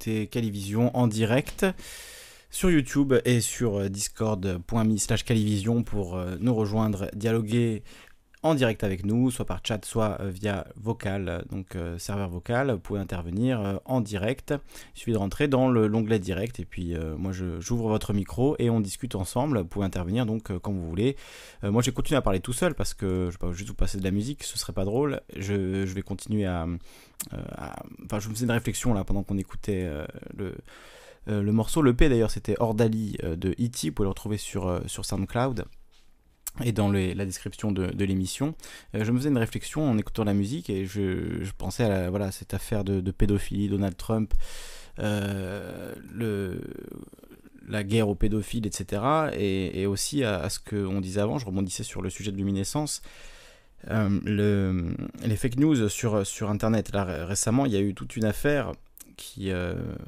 Vous écoutez Calivision en direct sur YouTube et sur discord.me slash Calivision pour nous rejoindre, dialoguer en direct avec nous, soit par chat, soit euh, via vocal, donc euh, serveur vocal. Vous pouvez intervenir euh, en direct. Il suffit de rentrer dans l'onglet direct et puis moi j'ouvre votre micro et on discute ensemble. Vous pouvez intervenir donc quand vous voulez. moi j'ai continué à parler tout seul parce que je vais pas juste vous passer de la musique, ce serait pas drôle. Je, vais continuer à, Enfin, je me faisais une réflexion là pendant qu'on écoutait le. le morceau, le P d'ailleurs, c'était Ordali de E.T. Vous pouvez le retrouver sur, sur SoundCloud et dans la description de, l'émission, euh, je me faisais une réflexion en écoutant la musique et je, pensais à cette affaire de, pédophilie, Donald Trump, euh, la guerre aux pédophiles, etc. Et, aussi à, ce qu'on disait avant, je rebondissais sur le sujet de luminescence. Euh, le, les fake news sur, Internet. Récemment, il y a eu toute une affaire qui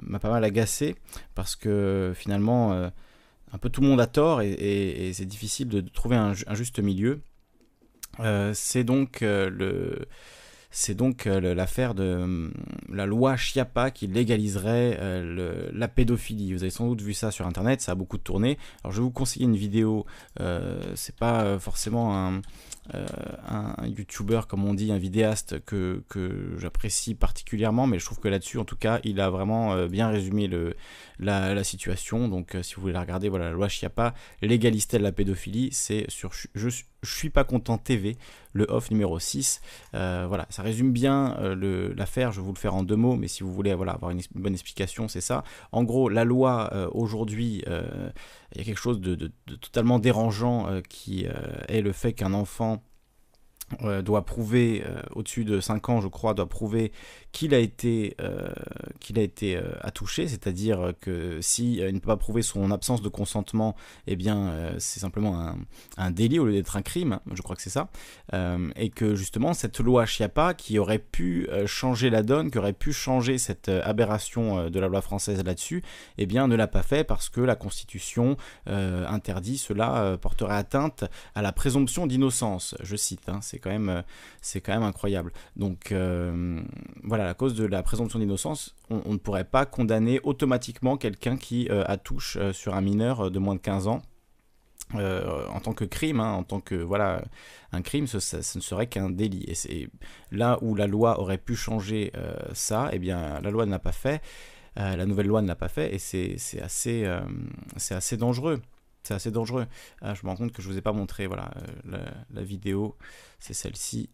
m'a pas mal agacé parce que finalement un peu tout le monde a tort et, c'est difficile de, trouver un, juste milieu. Euh, c'est donc euh, euh, l'affaire de la loi Chiappa qui légaliserait la pédophilie. Vous avez sans doute vu ça sur internet, ça a beaucoup tourné. Alors je vais vous conseiller une vidéo, c'est pas forcément un, un, YouTuber, comme on dit, un vidéaste que, j'apprécie particulièrement, mais je trouve que là-dessus, en tout cas, il a vraiment bien résumé le, la, situation. Donc, euh, si vous voulez la regarder, voilà, la loi Chiappa légaliste de la pédophilie, c'est sur je, suis pas content TV, le off numéro 6. voilà, ça résume bien l'affaire. Je vais vous le faire en deux mots, mais si vous voulez voilà, avoir une, bonne explication, c'est ça. En gros, la loi aujourd'hui, il y a quelque chose de, totalement dérangeant qui est le fait qu'un enfant euh, doit prouver, euh, au-dessus de 5 ans je crois, doit prouver qu'il a été, euh, a été attouché, c'est-à-dire que si il ne peut pas prouver son absence de consentement, eh bien c'est simplement un, délit au lieu d'être un crime, je crois que c'est ça, et que justement cette loi Chiappa qui aurait pu changer la donne, qui aurait pu changer cette aberration de la loi française là-dessus, eh bien ne l'a pas fait parce que la Constitution interdit cela porterait atteinte à la présomption d'innocence, je cite, hein, c'est quand même, euh, c'est quand même incroyable. Donc euh, à cause de la présomption d'innocence, on, ne pourrait pas condamner automatiquement quelqu'un qui euh, a touche sur un mineur de moins de 15 ans. en tant que crime, hein, en tant que voilà un crime, ce, ne serait qu'un délit. Et c'est là où la loi aurait pu changer ça, eh bien la loi ne l'a pas fait, la nouvelle loi ne l'a pas fait, et c'est assez c'est assez dangereux c'est assez dangereux. Ah, je me rends compte que je vous ai pas montré voilà, euh, la, vidéo, c'est celle-ci.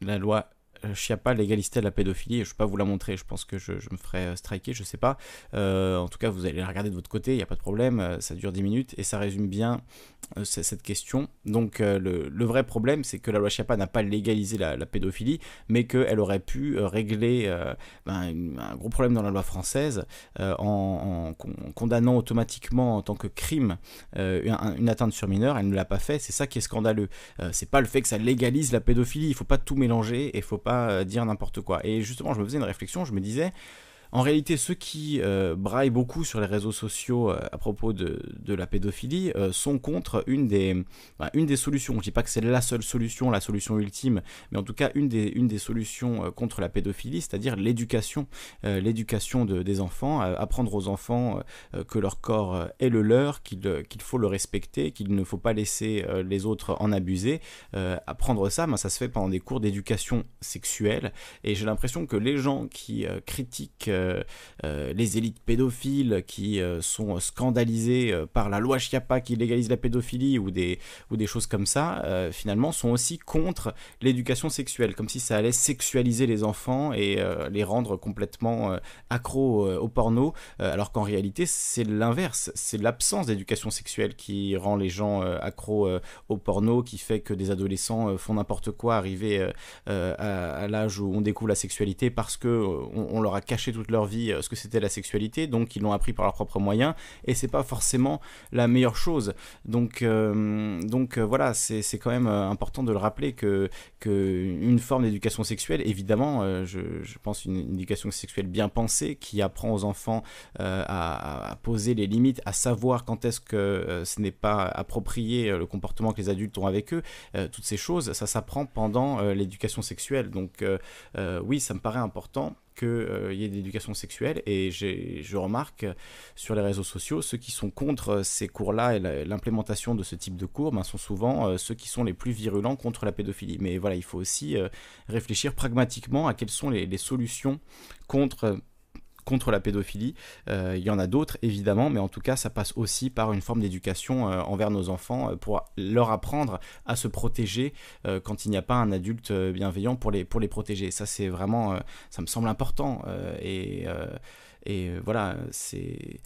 La loi euh, Chiappa légalistait la pédophilie. Je ne vais pas vous la montrer, je pense que je, me ferai euh, striker, je sais pas. en tout cas, vous allez la regarder de votre côté, il n'y a pas de problème, ça dure 10 minutes et ça résume bien euh, cette question. Donc euh, le, vrai problème, c'est que la loi Chiappa n'a pas légalisé la, pédophilie, mais qu'elle aurait pu euh, régler ben, un gros problème dans la loi française en, condamnant automatiquement en tant que crime une, atteinte sur mineur. Elle ne l'a pas fait. C'est ça qui est scandaleux. c'est pas le fait que ça légalise la pédophilie. Il faut pas tout mélanger et il faut pas dire n'importe quoi. Et justement, je me faisais une réflexion. Je me disais en réalité, ceux qui euh, braillent beaucoup sur les réseaux sociaux euh, à propos de, la pédophilie euh, sont contre une des, une des solutions. Je ne dis pas que c'est la seule solution, la solution ultime, mais en tout cas une des, une des solutions contre la pédophilie, c'est-à-dire l'éducation, l'éducation des enfants, apprendre aux enfants que leur corps est le leur, qu'il faut le respecter, qu'il ne faut pas laisser les autres en abuser. apprendre ça, ben, ça se fait pendant des cours d'éducation sexuelle, et j'ai l'impression que les gens qui critiquent euh, euh, les élites pédophiles qui euh, sont scandalisées par la loi Chiappa qui légalise la pédophilie ou des, ou des choses comme ça, finalement sont aussi contre l'éducation sexuelle, comme si ça allait sexualiser les enfants et les rendre complètement accros au porno, alors qu'en réalité c'est l'inverse, c'est l'absence d'éducation sexuelle qui rend les gens accros au porno, qui fait que des adolescents font n'importe quoi arriver à, l'âge où on découvre la sexualité parce que on leur a caché toute leur vie euh, ce que c'était la sexualité, donc ils l'ont appris par leurs propres moyens, et c'est pas forcément la meilleure chose. Donc, euh, donc euh, voilà, c'est quand même important de le rappeler que, que une forme d'éducation sexuelle, évidemment, je, je, pense une, éducation sexuelle bien pensée qui apprend aux enfants à, poser les limites, à savoir quand est-ce que ce n'est pas approprié le comportement que les adultes ont avec eux, toutes ces choses, ça s'apprend pendant l'éducation sexuelle. Donc oui, ça me paraît important qu'il euh, y ait de l'éducation sexuelle et je remarque sur les réseaux sociaux, ceux qui sont contre ces cours-là et l'implémentation de ce type de cours ben, sont souvent euh, ceux qui sont les plus virulents contre la pédophilie. Mais voilà, il faut aussi euh, réfléchir pragmatiquement à quelles sont les solutions contre contre la pédophilie. Euh, il y en a d'autres, évidemment, mais en tout cas, ça passe aussi par une forme d'éducation euh, envers nos enfants euh, pour leur apprendre à se protéger quand il n'y a pas un adulte bienveillant pour les, pour les protéger. Ça, c'est vraiment, ça me semble important. et, et voilà, c'est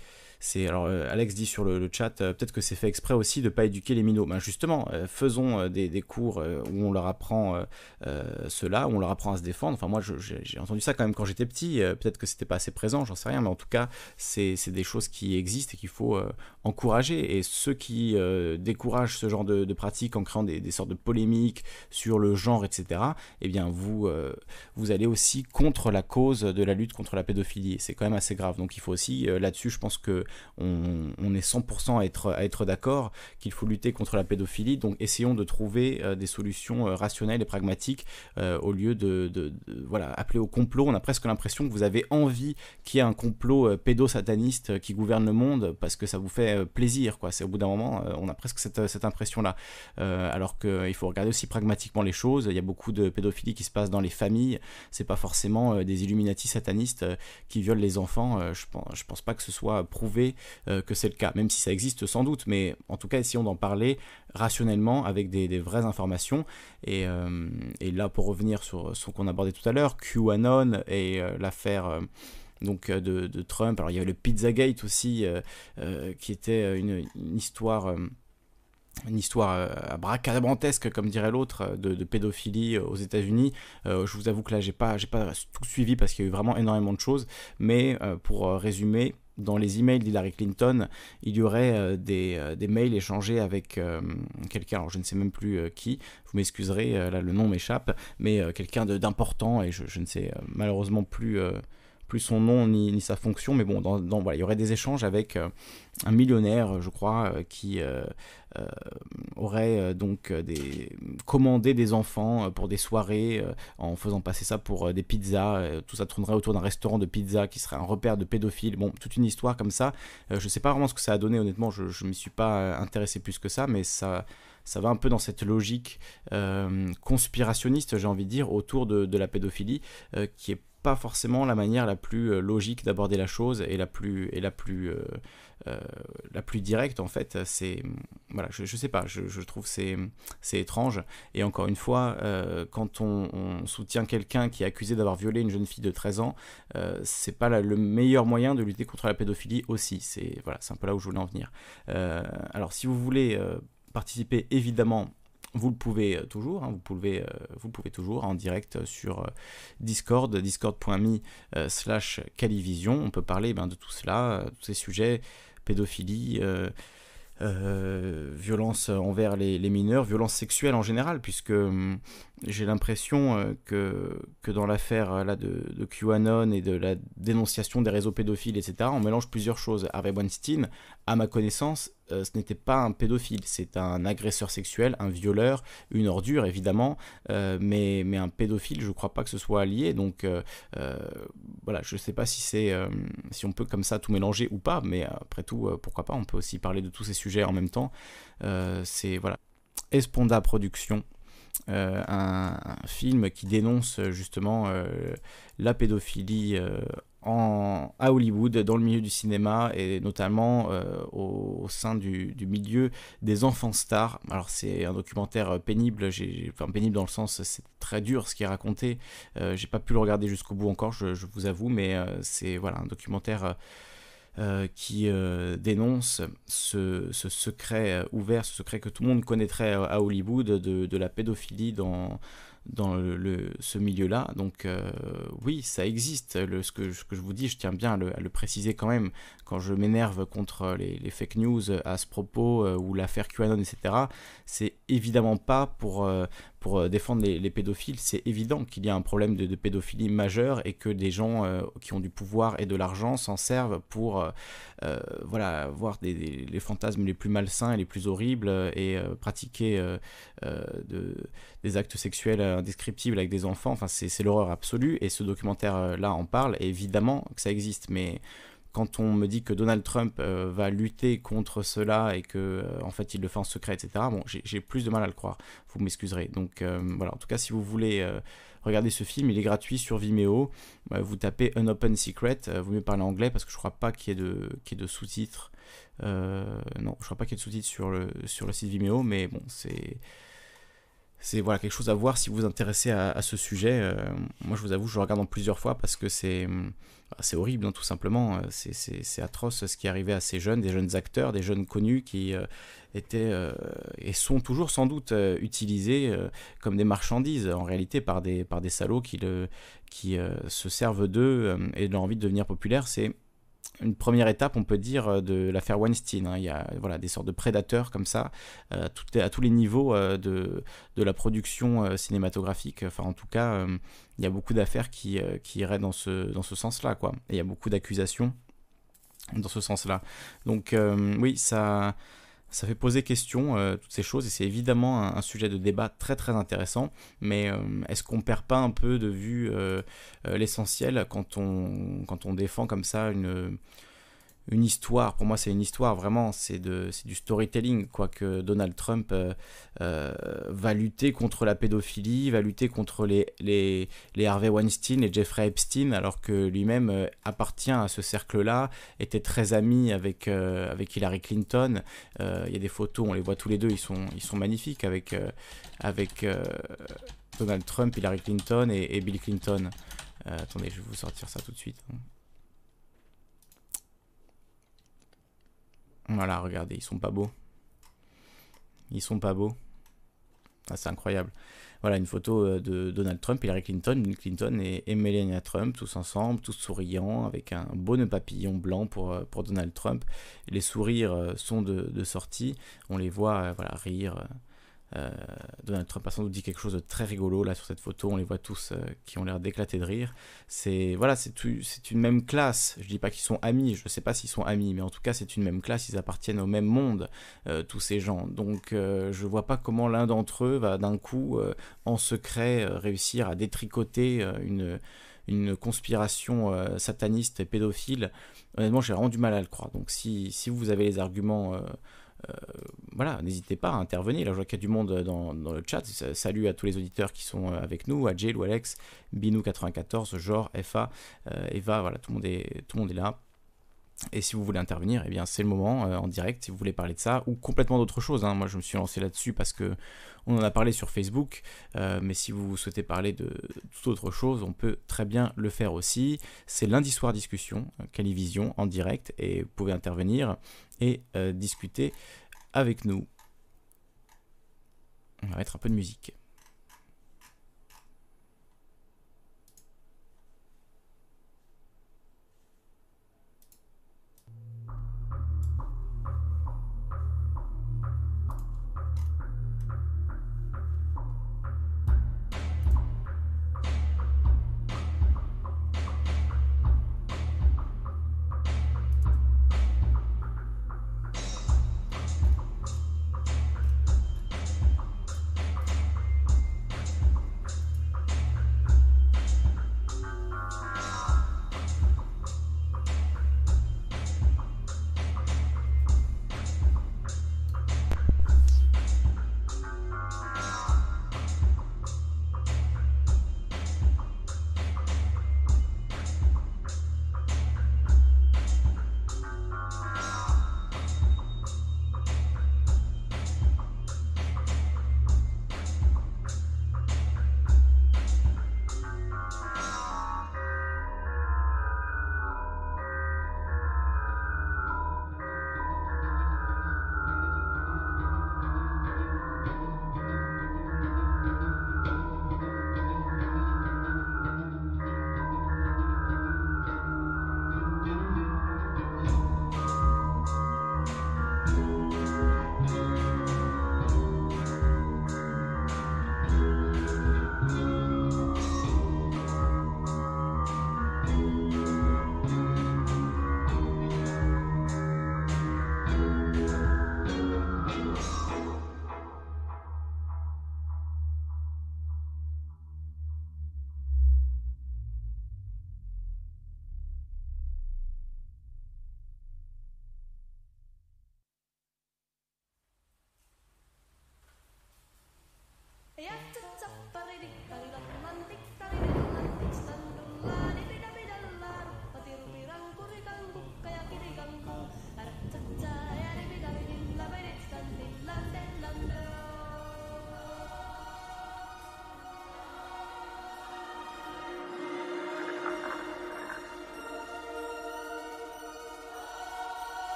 alors euh, Alex dit sur le, chat euh, peut-être que c'est fait exprès aussi de pas éduquer les minots. Ben justement, euh, faisons des, cours où on leur apprend cela, où on leur apprend à se défendre. Enfin moi j'ai entendu ça quand même quand j'étais petit. peut-être que c'était pas assez présent, j'en sais rien, mais en tout cas c'est des choses qui existent et qu'il faut encourager. Et ceux qui découragent ce genre de, de pratiques en créant des, sortes de polémiques sur le genre, etc. Eh bien vous vous allez aussi contre la cause de la lutte contre la pédophilie. C'est quand même assez grave. Donc il faut aussi là-dessus, je pense que on, est 100% à être, d'accord qu'il faut lutter contre la pédophilie. Donc essayons de trouver euh, des solutions euh, rationnelles et pragmatiques euh, au lieu de, voilà, appeler au complot. On a presque l'impression que vous avez envie qu'il y ait un complot pédosataniste qui gouverne le monde parce que ça vous fait plaisir. Quoi. Au bout d'un moment, on a presque cette, cette impression-là. alors qu'il faut regarder aussi pragmatiquement les choses. Il y a beaucoup de pédophilie qui se passe dans les familles. C'est pas forcément des Illuminati satanistes qui violent les enfants. je pense, je pense pas que ce soit prouvé euh, que c'est le cas, même si ça existe sans doute, mais en tout cas essayons d'en parler rationnellement avec des, vraies informations. Euh, et, là, pour revenir sur ce qu'on abordait tout à l'heure, QAnon et euh, l'affaire donc de, Trump. Alors il y avait le Pizzagate aussi, qui était une, histoire une histoire abracadabrantesque, comme dirait l'autre, de, pédophilie aux États-Unis. je vous avoue que là, j'ai pas, j'ai pas tout suivi parce qu'il y a eu vraiment énormément de choses. Mais pour résumer, dans les emails d'Hillary Clinton, il y aurait euh, euh, des, mails échangés avec euh, quelqu'un, alors je ne sais même plus qui, vous m'excuserez, là le nom m'échappe, mais quelqu'un d'important, et je, ne sais malheureusement plus, plus son nom ni, sa fonction, mais bon, dans, voilà, il y aurait des échanges avec un millionnaire, je crois, qui euh, aurait euh, donc euh, des, commandé des enfants pour des soirées en faisant passer ça pour des pizzas. tout ça tournerait autour d'un restaurant de pizza qui serait un repère de pédophiles. Bon, toute une histoire comme ça. je sais pas vraiment ce que ça a donné, honnêtement, je ne m'y suis pas intéressé plus que ça, mais ça va un peu dans cette logique conspirationniste, j'ai envie de dire, autour de, de la pédophilie, qui est pas forcément la manière la plus logique d'aborder la chose et la plus et la plus euh, la plus directe en fait. C'est voilà je, sais pas je, trouve c'est c'est étrange. Et encore une fois euh, quand on, soutient quelqu'un qui est accusé d'avoir violé une jeune fille de 13 ans euh, c'est pas le meilleur moyen de lutter contre la pédophilie aussi. C'est voilà c'est un peu là où je voulais en venir. Alors si vous voulez participer évidemment vous le pouvez toujours, hein, vous, pouvez, vous pouvez toujours en direct sur Discord, discord.me slash Calivision. On peut parler ben, de tout cela, tous ces sujets, pédophilie, euh, euh, violence envers les, mineurs, violence sexuelle en général, puisque hum, j'ai l'impression euh, que, que dans l'affaire là de, QAnon et de la dénonciation des réseaux pédophiles, etc., on mélange plusieurs choses. Harvey Weinstein, à ma connaissance, euh, ce n'était pas un pédophile, c'est un agresseur sexuel, un violeur, une ordure évidemment, euh, mais, mais un pédophile, je ne crois pas que ce soit lié. Donc euh, voilà, je ne sais pas si, c'est, si on peut comme ça tout mélanger ou pas, mais après tout, pourquoi pas, on peut aussi parler de tous ces sujets en même temps. c'est voilà. Esponda Production, un, film qui dénonce justement la pédophilie à Hollywood, dans le milieu du cinéma et notamment euh, au, sein du, milieu des enfants stars. Alors c'est un documentaire pénible, enfin pénible dans le sens c'est très dur ce qui est raconté. Euh, j'ai pas pu le regarder jusqu'au bout encore, je, vous avoue, mais euh, c'est voilà un documentaire. Qui dénonce ce, secret ouvert, ce secret que tout le monde connaîtrait à Hollywood de, la pédophilie dans, ce milieu-là. Donc euh, oui, ça existe. Ce, que, je vous dis, je tiens bien à le, préciser quand même. quand je m'énerve contre les, fake news à ce propos ou l'affaire QAnon, etc., c'est évidemment pas pour, pour euh, défendre les, pédophiles, c'est évident qu'il y a un problème de, pédophilie majeur et que des gens euh, qui ont du pouvoir et de l'argent s'en servent pour euh, voilà, voir des, les fantasmes les plus malsains et les plus horribles et pratiquer de, des actes sexuels indescriptibles avec des enfants. Enfin, c'est l'horreur absolue et ce documentaire-là en parle. Évidemment que ça existe, mais quand on me dit que Donald Trump euh, va lutter contre cela et que euh, en fait il le fait en secret, etc. Bon, j'ai plus de mal à le croire. Vous m'excuserez. Donc euh, voilà. En tout cas, si vous voulez regarder ce film, il est gratuit sur Vimeo. vous tapez Un Open Secret. vous mieux parler anglais parce que je crois pas qu'il y ait de, sous-titres. non, je crois pas qu'il y ait de sous-titres sur le site Vimeo, mais bon, c'est c'est voilà quelque chose à voir si vous vous intéressez à, ce sujet. moi, je vous avoue, je le regarde en plusieurs fois parce que c'est bah, c'est horrible, hein, tout simplement. Euh, c'est atroce ce qui arrivait à ces jeunes, des jeunes acteurs, des jeunes connus qui euh, étaient euh, et sont toujours sans doute utilisés comme des marchandises, en réalité, par des, par des salauds qui, le, qui se servent d'eux et de leur envie de devenir populaire. C'est une première étape, on peut dire, euh, de l'affaire Weinstein. Hein. Il y a voilà, des sortes de prédateurs comme ça, euh, à tous les niveaux euh, de, de, la production cinématographique. Enfin, en tout cas, il y a beaucoup d'affaires qui, qui iraient dans ce, dans ce sens-là. Quoi. Et il y a beaucoup d'accusations dans ce sens-là. Donc, oui, ça ça fait poser question, euh, toutes ces choses, et c'est évidemment un, sujet de débat très très intéressant, mais euh, est-ce qu'on perd pas un peu de vue euh, l'essentiel quand on, quand on défend comme ça une, une histoire. Pour moi, c'est une histoire vraiment. C'est du storytelling. Quoique Donald Trump euh, euh, va lutter contre la pédophilie, va lutter contre les, les, les Harvey Weinstein et Jeffrey Epstein, alors que lui-même euh, appartient à ce cercle-là, était très ami avec, avec Hillary Clinton. Il y a des photos, on les voit tous les deux, ils sont, ils sont magnifiques avec, avec Donald Trump, Hillary Clinton et, et Bill Clinton. attendez, je vais vous sortir ça tout de suite. Voilà, regardez, ils sont pas beaux. Ils sont pas beaux. Ah, c'est incroyable. Voilà une photo euh, de Donald Trump, Hillary Clinton, Clinton et, Melania Trump, tous ensemble, tous souriants, avec un beau papillon blanc pour, euh, pour Donald Trump. Les sourires euh, sont de, sortie. On les voit rire euh, Donald Trump a dit quelque chose de très rigolo là sur cette photo. On les voit tous euh, qui ont l'air d'éclater de rire. C'est voilà, c'est une même classe. Je dis pas qu'ils sont amis. Je sais pas s'ils sont amis, mais en tout cas c'est une même classe. Ils appartiennent au même monde, euh, tous ces gens. Donc je vois pas comment l'un d'entre eux va d'un coup en secret réussir à détricoter une une conspiration sataniste et pédophile. Honnêtement, j'ai vraiment du mal à le croire. Donc si, si vous avez les arguments euh, voilà, n'hésitez pas à intervenir. Là, je vois qu'il y a du monde dans, le chat. Salut à tous les auditeurs qui sont euh, avec nous, à ou Alex, Binou94, Genre, FA, euh, Eva, voilà, tout le monde est, tout le monde est là. Et si vous voulez intervenir, eh bien c'est le moment en direct si vous voulez parler de ça ou complètement d'autre chose. Hein. Moi je me suis lancé là-dessus parce que on en a parlé sur Facebook, mais si vous souhaitez parler de toute autre chose, on peut très bien le faire aussi. C'est lundi soir discussion, Calivision en direct et vous pouvez intervenir et euh, discuter avec nous. On va mettre un peu de musique.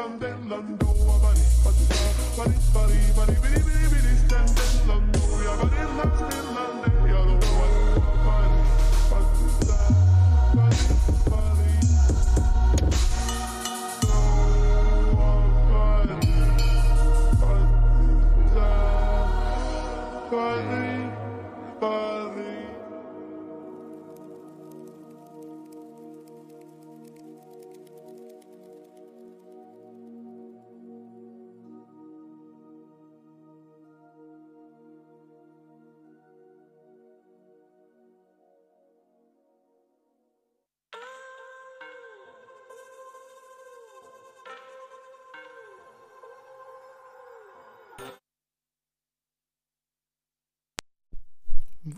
London.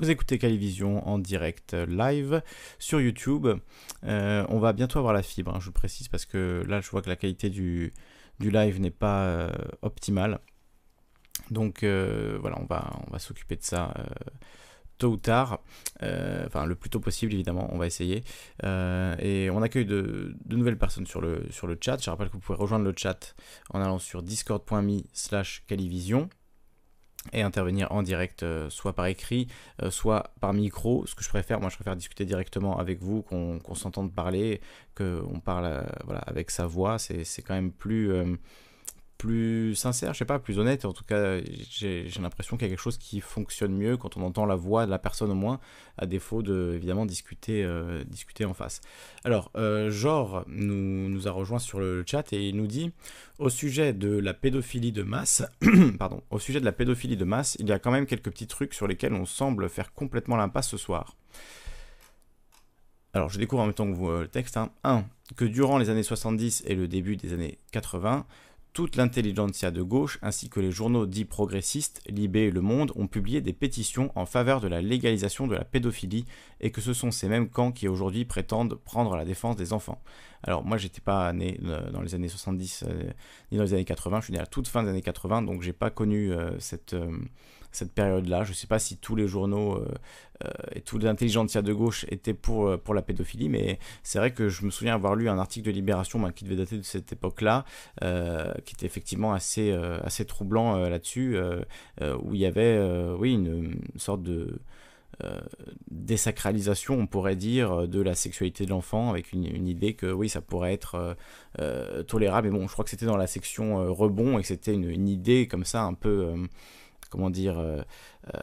Écoutez Calivision en direct euh, live sur YouTube. Euh, on va bientôt avoir la fibre, hein, je précise, parce que là je vois que la qualité du, live n'est pas euh, optimale. Donc voilà, on va, s'occuper de ça tôt ou tard. enfin, le plus tôt possible, évidemment, on va essayer. et on accueille de, nouvelles personnes sur le, sur le chat. Je rappelle que vous pouvez rejoindre le chat en allant sur discord.me slash Calivision et intervenir en direct, euh, soit par écrit, euh, soit par micro. Ce que je préfère, moi je préfère discuter directement avec vous, qu'on s'entende parler, qu'on parle euh, voilà, avec sa voix. C'est quand même plus plus sincère, je sais pas, plus honnête. En tout cas, j'ai l'impression qu'il y a quelque chose qui fonctionne mieux quand on entend la voix de la personne au moins, à défaut de évidemment discuter, euh, discuter en face. Alors, euh, nous, nous a rejoint sur le chat et il nous dit au sujet de la pédophilie de masse, <coughs> pardon, au sujet de la pédophilie de masse, il y a quand même quelques petits trucs sur lesquels on semble faire complètement l'impasse ce soir. Alors, je découvre en même temps que vous euh, le texte. 1. Hein. Que durant les années 70 et le début des années 80, toute l'intelligentsia de gauche ainsi que les journaux dits progressistes, Libé et Le Monde, ont publié des pétitions en faveur de la légalisation de la pédophilie et que ce sont ces mêmes camps qui aujourd'hui prétendent prendre la défense des enfants. Alors moi j'étais pas né euh, dans les années 70 euh, ni dans les années 80, je suis né à toute fin des années 80 donc j'ai pas connu euh, cette cette période-là. Je ne sais pas si tous les journaux euh, euh, et toute l'intelligentsia de gauche étaient pour, euh, pour la pédophilie, mais c'est vrai que je me souviens avoir lu un article de Libération ben, qui devait dater de cette époque-là, qui était effectivement assez, assez troublant là-dessus, où il y avait oui, une, sorte de... désacralisation, on pourrait dire, de la sexualité de l'enfant, avec une, idée que oui, ça pourrait être tolérable. Mais bon, je crois que c'était dans la section rebond et que c'était une, idée comme ça un peu comment dire, euh, euh,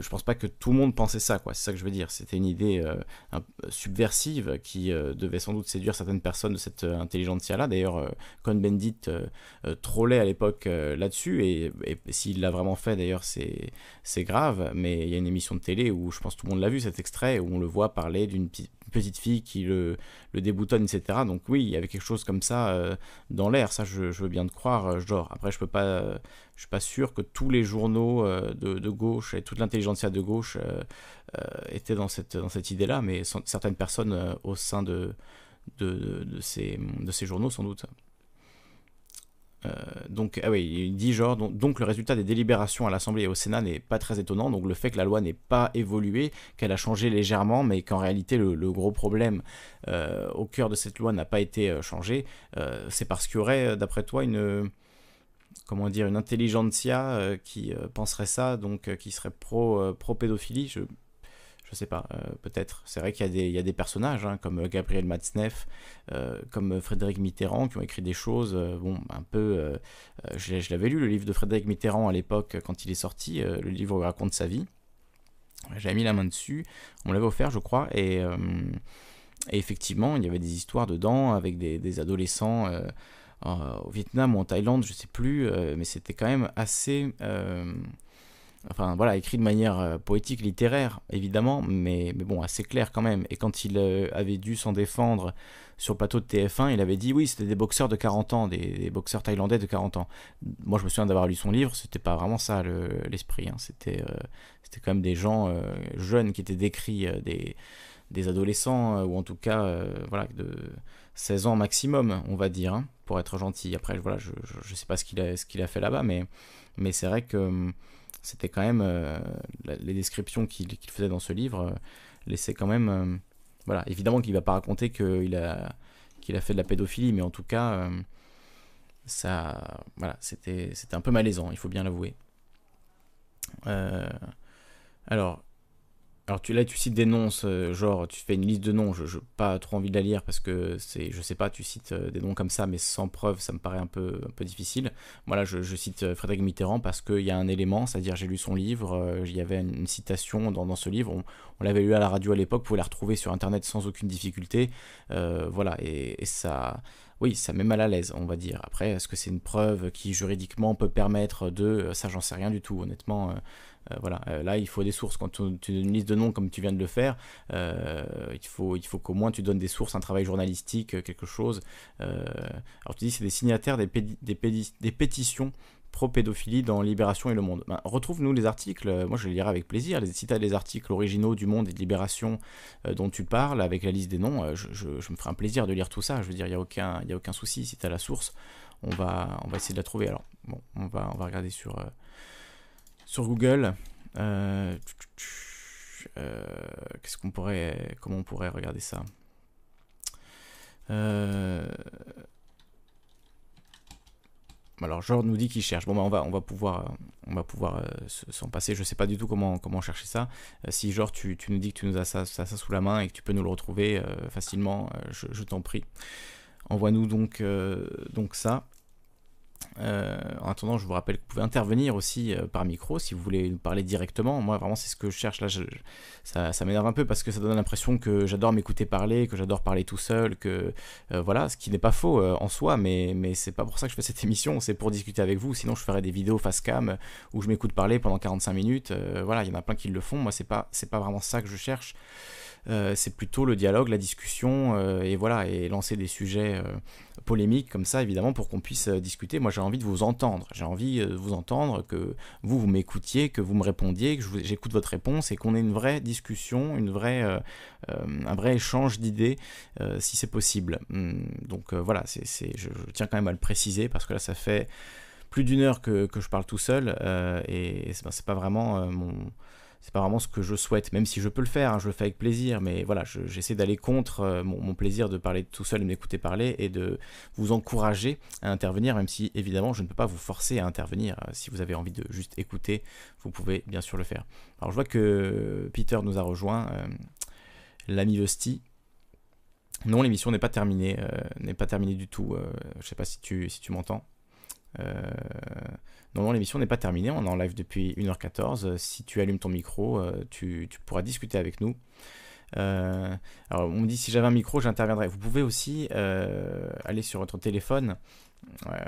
je pense pas que tout le monde pensait ça, quoi. C'est ça que je veux dire. C'était une idée euh, subversive qui devait sans doute séduire certaines personnes de cette intelligentsia-là. D'ailleurs, Cohn-Bendit trollait à l'époque là-dessus, et, s'il l'a vraiment fait, d'ailleurs, c'est grave. Mais il y a une émission de télé où je pense tout le monde l'a vu cet extrait, où on le voit parler d'une fille qui le, déboutonne, etc. Donc oui, il y avait quelque chose comme ça dans l'air. Ça, je, veux bien te croire, genre. Après, je peux pas je suis pas sûr que tous les journaux euh, de, gauche et toute l'intelligentsia de gauche euh, euh, étaient dans cette, dans cette idée-là, mais certaines personnes au sein de, de, ces, de ces journaux sans doute. Donc, ah oui, il dit genre, donc, le résultat des délibérations à l'Assemblée et au Sénat n'est pas très étonnant. Donc le fait que la loi n'ait pas évolué, qu'elle a changé légèrement, mais qu'en réalité le, gros problème au cœur de cette loi n'a pas été changé, c'est parce qu'il y aurait, d'après toi, une comment dire, une intelligentsia euh, qui euh, penserait ça, donc euh, qui serait pro, pro pédophilie. Je, sais pas, peut-être. C'est vrai qu'il y, a des personnages hein, comme Gabriel Matzneff, comme Frédéric Mitterrand qui ont écrit des choses, bon, un peu. je, l'avais lu le livre de Frédéric Mitterrand à l'époque quand il est sorti, le livre où il raconte sa vie. J'avais mis la main dessus, on l'avait offert, je crois, et, effectivement, il y avait des histoires dedans avec des, adolescents au Vietnam ou en Thaïlande, je sais plus, mais c'était quand même assez enfin voilà, écrit de manière euh, poétique, littéraire, évidemment, mais, mais bon, assez clair quand même. Et quand il euh, avait dû s'en défendre sur le plateau de TF1, il avait dit oui, c'était des boxeurs de 40 ans, des, boxeurs thaïlandais de 40 ans. Moi, je me souviens d'avoir lu son livre, c'était pas vraiment ça l'esprit. Hein. C'était euh, quand même des gens jeunes qui étaient décrits, des, des adolescents, ou en tout cas, voilà, de 16 ans maximum, on va dire, hein, pour être gentil. Après, voilà, je, je, sais pas ce qu'il a, ce a fait là-bas, mais, mais c'est vrai que hum, c'était quand même euh, les descriptions qu'il faisait dans ce livre euh, laissaient quand même euh, voilà. Évidemment qu'il va pas raconter qu'il a qu'il a fait de la pédophilie mais en tout cas ça voilà c'était c'était un peu malaisant il faut bien l'avouer. Alors alors là, tu cites des noms, genre tu fais une liste de noms, je n'ai pas trop envie de la lire parce que c'est, je sais pas, tu cites euh, des noms comme ça, mais sans preuve, ça me paraît un peu, difficile. Voilà, je, cite euh, Frédéric Mitterrand parce qu'il y a un élément, c'est-à-dire j'ai lu son livre, euh, il y avait une, citation dans, dans, ce livre, on, l'avait lu à la radio à l'époque, vous pouvez la retrouver sur Internet sans aucune difficulté. voilà, et, et ça oui, ça met mal à l'aise, on va dire. Après, est-ce que c'est une preuve qui juridiquement peut permettre de... Ça, j'en sais rien du tout, honnêtement. Euh, voilà, euh, là il faut des sources. Quand tu, donnes une liste de noms comme tu viens de le faire, euh, il faut, qu'au moins tu donnes des sources, un travail journalistique, quelque chose. alors tu dis c'est des signataires des, des, pétitions pro-pédophilie dans Libération et Le Monde. Ben, Retrouve-nous les articles, moi je les lirai avec plaisir, si tu as les articles originaux du Monde et de Libération dont tu parles, avec la liste des noms, je, me ferai un plaisir de lire tout ça, je veux dire, il n'y a, aucun, a aucun souci, si tu as la source, on va, on va essayer de la trouver. Alors, bon, on va regarder sur sur Google. Euh, euh, qu'est-ce qu'on pourrait, comment on pourrait regarder ça? Euh, alors Georges nous dit qu'il cherche. Bon bah on va on va pouvoir on va pouvoir s'en passer. Je sais pas du tout comment comment chercher ça. si tu, tu, nous dis que tu nous as ça, ça, sous la main et que tu peux nous le retrouver facilement, je, je t'en prie. Envoie-nous donc donc ça. Euh, en attendant, je vous rappelle que vous pouvez intervenir aussi euh, par micro si vous voulez nous parler directement. Moi, vraiment, c'est ce que je cherche là. ça, m'énerve un peu parce que ça donne l'impression que j'adore m'écouter parler, que j'adore parler tout seul, que euh, voilà, ce qui n'est pas faux en soi, mais, mais c'est pas pour ça que je fais cette <laughs> émission, c'est pour discuter avec vous. Sinon, je ferais des vidéos face cam où je m'écoute parler pendant 45 minutes. voilà, il y en a plein qui le font. Moi, c'est pas, c'est pas vraiment ça que je cherche. Euh, c'est plutôt le dialogue, la discussion, euh, et voilà, et lancer des sujets euh, polémiques comme ça, évidemment, pour qu'on puisse discuter. Moi, j'ai envie de vous entendre. J'ai envie de vous entendre, que vous, vous m'écoutiez, que vous me répondiez, que j'écoute votre réponse, et qu'on ait une vraie discussion, une vraie, un vrai échange d'idées, si c'est possible. Hum, donc voilà, je, tiens quand même à le préciser, parce que là, ça fait plus d'une heure que, je parle tout seul, et c'est, c'est pas vraiment mon c'est pas vraiment ce que je souhaite, même si je peux le faire, hein, je le fais avec plaisir, mais voilà, j'essaie d'aller contre euh, mon, plaisir de parler tout seul et de m'écouter parler et de vous encourager à intervenir, même si évidemment je ne peux pas vous forcer à intervenir. Euh, si vous avez envie de juste écouter, vous pouvez bien sûr le faire. Alors je vois que Peter nous a rejoint, euh, l'ami Lusty. Non, l'émission n'est pas terminée, n'est pas terminée du tout. je sais pas si tu, si tu m'entends. Non, l'émission n'est pas terminée, on est en live depuis 1h14. Si tu allumes ton micro, euh, tu, pourras discuter avec nous. Euh, alors, on me dit si j'avais un micro, j'interviendrais. Vous pouvez aussi euh, aller sur votre téléphone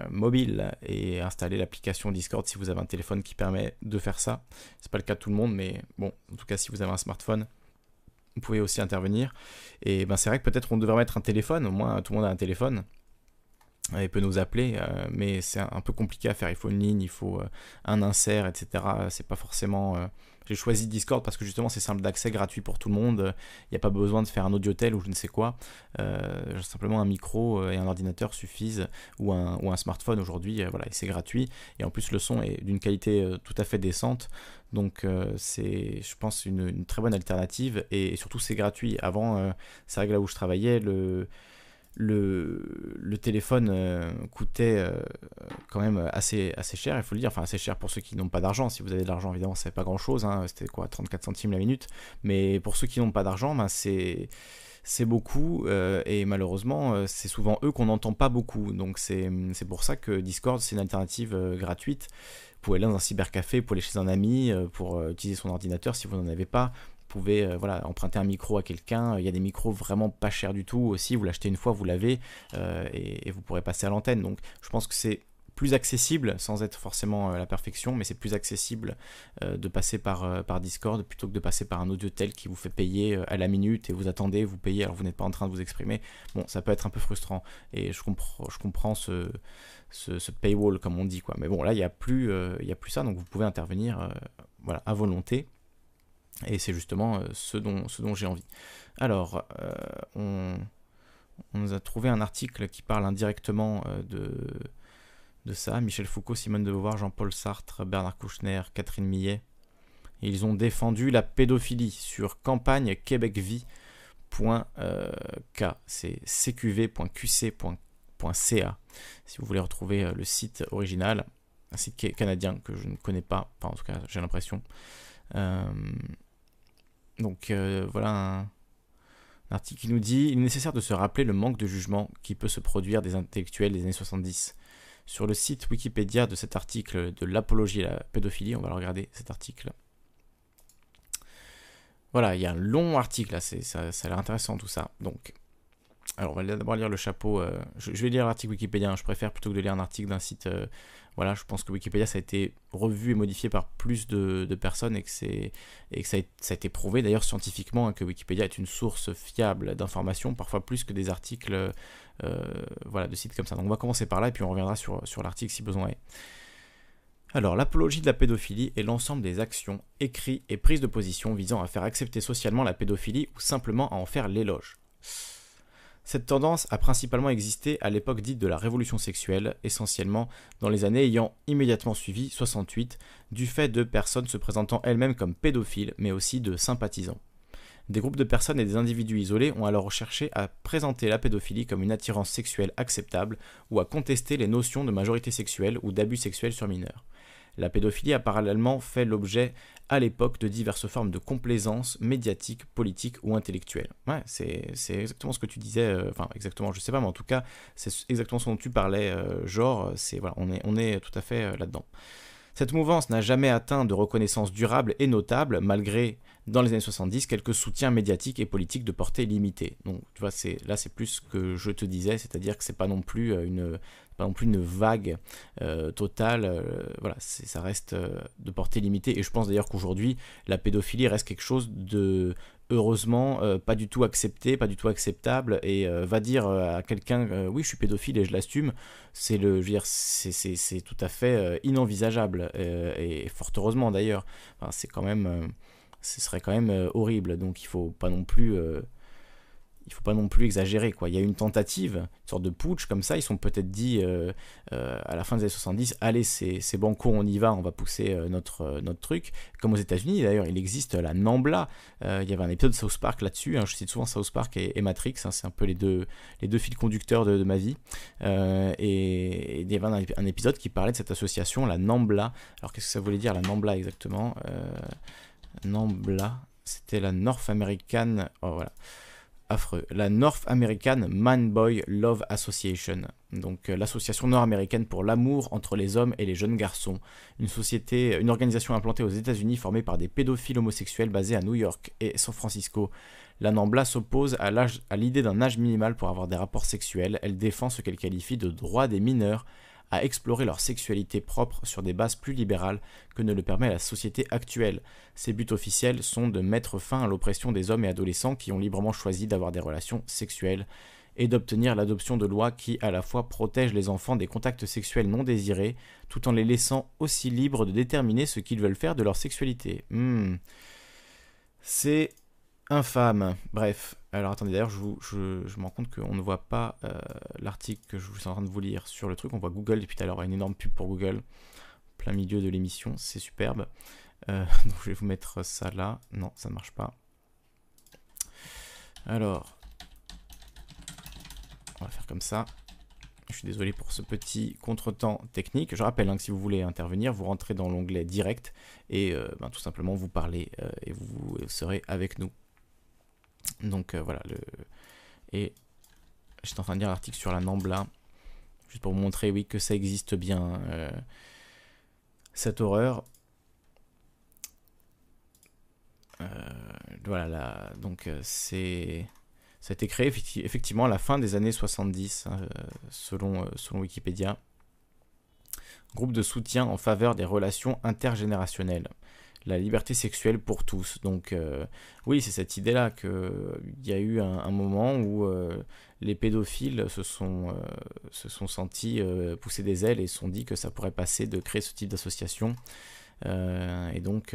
mobile et installer l'application Discord si vous avez un téléphone qui permet de faire ça. C'est pas le cas de tout le monde, mais bon, en tout cas, si vous avez un smartphone, vous pouvez aussi intervenir. Et ben, c'est vrai que peut-être on devrait mettre un téléphone, au moins tout le monde a un téléphone il peut nous appeler, euh, mais c'est un peu compliqué à faire. Il faut une ligne, il faut euh, un insert, etc. C'est pas forcément. Euh, j'ai choisi Discord parce que justement c'est simple d'accès, gratuit pour tout le monde. Il n'y a pas besoin de faire un audiotel ou je ne sais quoi. simplement un micro et un ordinateur suffisent ou un, ou un smartphone aujourd'hui. voilà, et c'est gratuit. Et en plus le son est d'une qualité tout à fait décente. Donc c'est, je pense, une, très bonne alternative et, surtout c'est gratuit. Avant, c'est vrai que là où je travaillais, le le, téléphone euh, coûtait euh, quand même assez, assez cher, il faut le dire. Enfin, assez cher pour ceux qui n'ont pas d'argent. Si vous avez de l'argent, évidemment, c'est pas grand chose. Hein. C'était quoi, 34 centimes la minute. Mais pour ceux qui n'ont pas d'argent, ben, c'est c'est beaucoup euh, et malheureusement c'est souvent eux qu'on n'entend pas beaucoup donc c'est pour ça que Discord c'est une alternative gratuite vous pouvez aller dans un cybercafé, vous pouvez aller chez un ami pour utiliser son ordinateur si vous n'en avez pas pouvez euh, voilà, emprunter un micro à quelqu'un. Il y a des micros vraiment pas chers du tout aussi. Vous l'achetez une fois, vous l'avez euh, et, vous pourrez passer à l'antenne. Donc je pense que c'est plus accessible, sans être forcément euh, la perfection, mais c'est plus accessible de passer par, par Discord plutôt que de passer par un audio tel qui vous fait payer à la minute et vous attendez, vous payez alors vous n'êtes pas en train de vous exprimer. Bon, ça peut être un peu frustrant et je comprends, je comprends ce, ce, paywall comme on dit quoi. Mais bon, là il n'y a, plus, il a plus ça, donc vous pouvez intervenir voilà, à volonté. Et c'est justement euh, ce dont, ce dont j'ai envie. Alors, euh, on, nous a trouvé un article qui parle indirectement euh, de, de ça. Michel Foucault, Simone de Beauvoir, Jean-Paul Sartre, Bernard Kouchner, Catherine Millet. ils ont défendu la pédophilie sur campagne C'est cqv.qc.ca. Si vous voulez retrouver le site original, un site canadien que je ne connais pas, en tout cas j'ai l'impression. Donc euh, voilà un, article qui nous dit Il est nécessaire de se rappeler le manque de jugement qui peut se produire des intellectuels des années 70. Sur le site Wikipédia de cet article de l'apologie à la pédophilie, on va le regarder cet article. Voilà, il y a un long article là, ça, ça a l'air intéressant tout ça. Donc, alors, on va d'abord lire le chapeau. Euh, je, vais lire l'article Wikipédia, hein, je préfère plutôt que de lire un article d'un site. Euh, voilà, je pense que Wikipédia, ça a été revu et modifié par plus de, personnes et que, que ça, a, été prouvé d'ailleurs scientifiquement hein, que Wikipédia est une source fiable d'informations, parfois plus que des articles euh, voilà, de sites comme ça. Donc, on va commencer par là et puis on reviendra sur, sur l'article si besoin est. Alors, l'apologie de la pédophilie est l'ensemble des actions, écrits et prises de position visant à faire accepter socialement la pédophilie ou simplement à en faire l'éloge. Cette tendance a principalement existé à l'époque dite de la révolution sexuelle, essentiellement dans les années ayant immédiatement suivi 68, du fait de personnes se présentant elles-mêmes comme pédophiles, mais aussi de sympathisants. Des groupes de personnes et des individus isolés ont alors cherché à présenter la pédophilie comme une attirance sexuelle acceptable ou à contester les notions de majorité sexuelle ou d'abus sexuels sur mineurs. La pédophilie a parallèlement fait l'objet à l'époque de diverses formes de complaisance médiatique, politique ou intellectuelle. Ouais, c'est exactement ce que tu disais, euh, enfin exactement, je sais pas, mais en tout cas, c'est exactement ce dont tu parlais, euh, genre, c'est voilà, on est, tout à fait euh, là-dedans. Cette mouvance n'a jamais atteint de reconnaissance durable et notable, malgré, dans les années 70, quelques soutiens médiatiques et politiques de portée limitée. Donc, tu vois, là, c'est plus ce que je te disais, c'est-à-dire que c'est pas non plus une, pas non plus une vague euh, totale. Euh, voilà, ça reste euh, de portée limitée. Et je pense d'ailleurs qu'aujourd'hui, la pédophilie reste quelque chose de heureusement pas du tout accepté, pas du tout acceptable. Et va dire à quelqu'un, oui, je suis pédophile et je l'assume, c'est le, je veux dire, c'est tout à fait inenvisageable. et fort heureusement d'ailleurs. c'est quand même, ce serait quand même horrible. Donc il faut pas non plus il faut pas non plus exagérer. Quoi. Il y a une tentative, une sorte de putsch comme ça. Ils sont peut-être dit euh, euh, à la fin des années 70 Allez, c'est banco, on y va, on va pousser euh, notre, notre truc. Comme aux États-Unis, d'ailleurs, il existe la Nambla. il y avait un épisode de South Park là-dessus. Hein. je cite souvent South Park et, Matrix. Hein. c'est un peu les deux, les deux fils conducteurs de, ma vie. Et, il y avait un, épisode qui parlait de cette association, la Nambla. Alors, qu'est-ce que ça voulait dire, la Nambla exactement? Nambla, c'était la North American. Oh, voilà La North American Man Boy Love Association, donc euh, l'association nord-américaine pour l'amour entre les hommes et les jeunes garçons, une société, une organisation implantée aux États-Unis formée par des pédophiles homosexuels basés à New York et San Francisco. La NAMBLA s'oppose à l'idée d'un âge minimal pour avoir des rapports sexuels. Elle défend ce qu'elle qualifie de droit des mineurs à explorer leur sexualité propre sur des bases plus libérales que ne le permet la société actuelle. Ses buts officiels sont de mettre fin à l'oppression des hommes et adolescents qui ont librement choisi d'avoir des relations sexuelles et d'obtenir l'adoption de lois qui à la fois protègent les enfants des contacts sexuels non désirés tout en les laissant aussi libres de déterminer ce qu'ils veulent faire de leur sexualité. Hmm. C'est infâme. Bref, alors attendez, d'ailleurs, je, me rends compte qu'on ne voit pas euh, l'article que je suis en train de vous lire sur le truc. On voit Google depuis tout à l'heure, une énorme pub pour Google, plein milieu de l'émission, c'est superbe. Euh, <laughs> donc je vais vous mettre ça là. Non, ça ne marche pas. Alors, On va faire comme ça. Je suis désolé pour ce petit contretemps technique. Je rappelle hein, que si vous voulez intervenir, vous rentrez dans l'onglet direct et euh, ben, tout simplement vous parlez et vous serez avec nous. Donc euh, voilà. Le... Et j'étais en train de lire l'article sur la Nambla, juste pour vous montrer oui, que ça existe bien, cette horreur. voilà, donc c'est ça a été créé effectivement à la fin des années 70, hein, selon, euh, selon Wikipédia. Groupe de soutien en faveur des relations intergénérationnelles. La liberté sexuelle pour tous. Donc euh, oui, c'est cette idée-là qu'il y a eu un, moment où euh, les pédophiles se sont, sont sentis pousser des ailes et se sont dit que ça pourrait passer de créer ce type d'association. et donc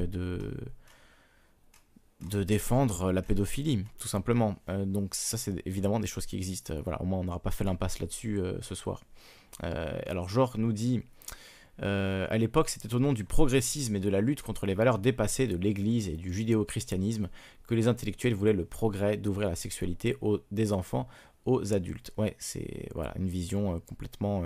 de défendre la pédophilie, tout simplement. Euh, donc ça, c'est évidemment des choses qui existent. Euh, voilà, au moins, on n'aura pas fait l'impasse là-dessus euh, ce soir. alors, Georges nous dit, à l'époque, c'était au nom du progressisme et de la lutte contre les valeurs dépassées de l'Église et du judéo-christianisme que les intellectuels voulaient le progrès d'ouvrir la sexualité aux, des enfants aux adultes. Ouais, c'est voilà une vision complètement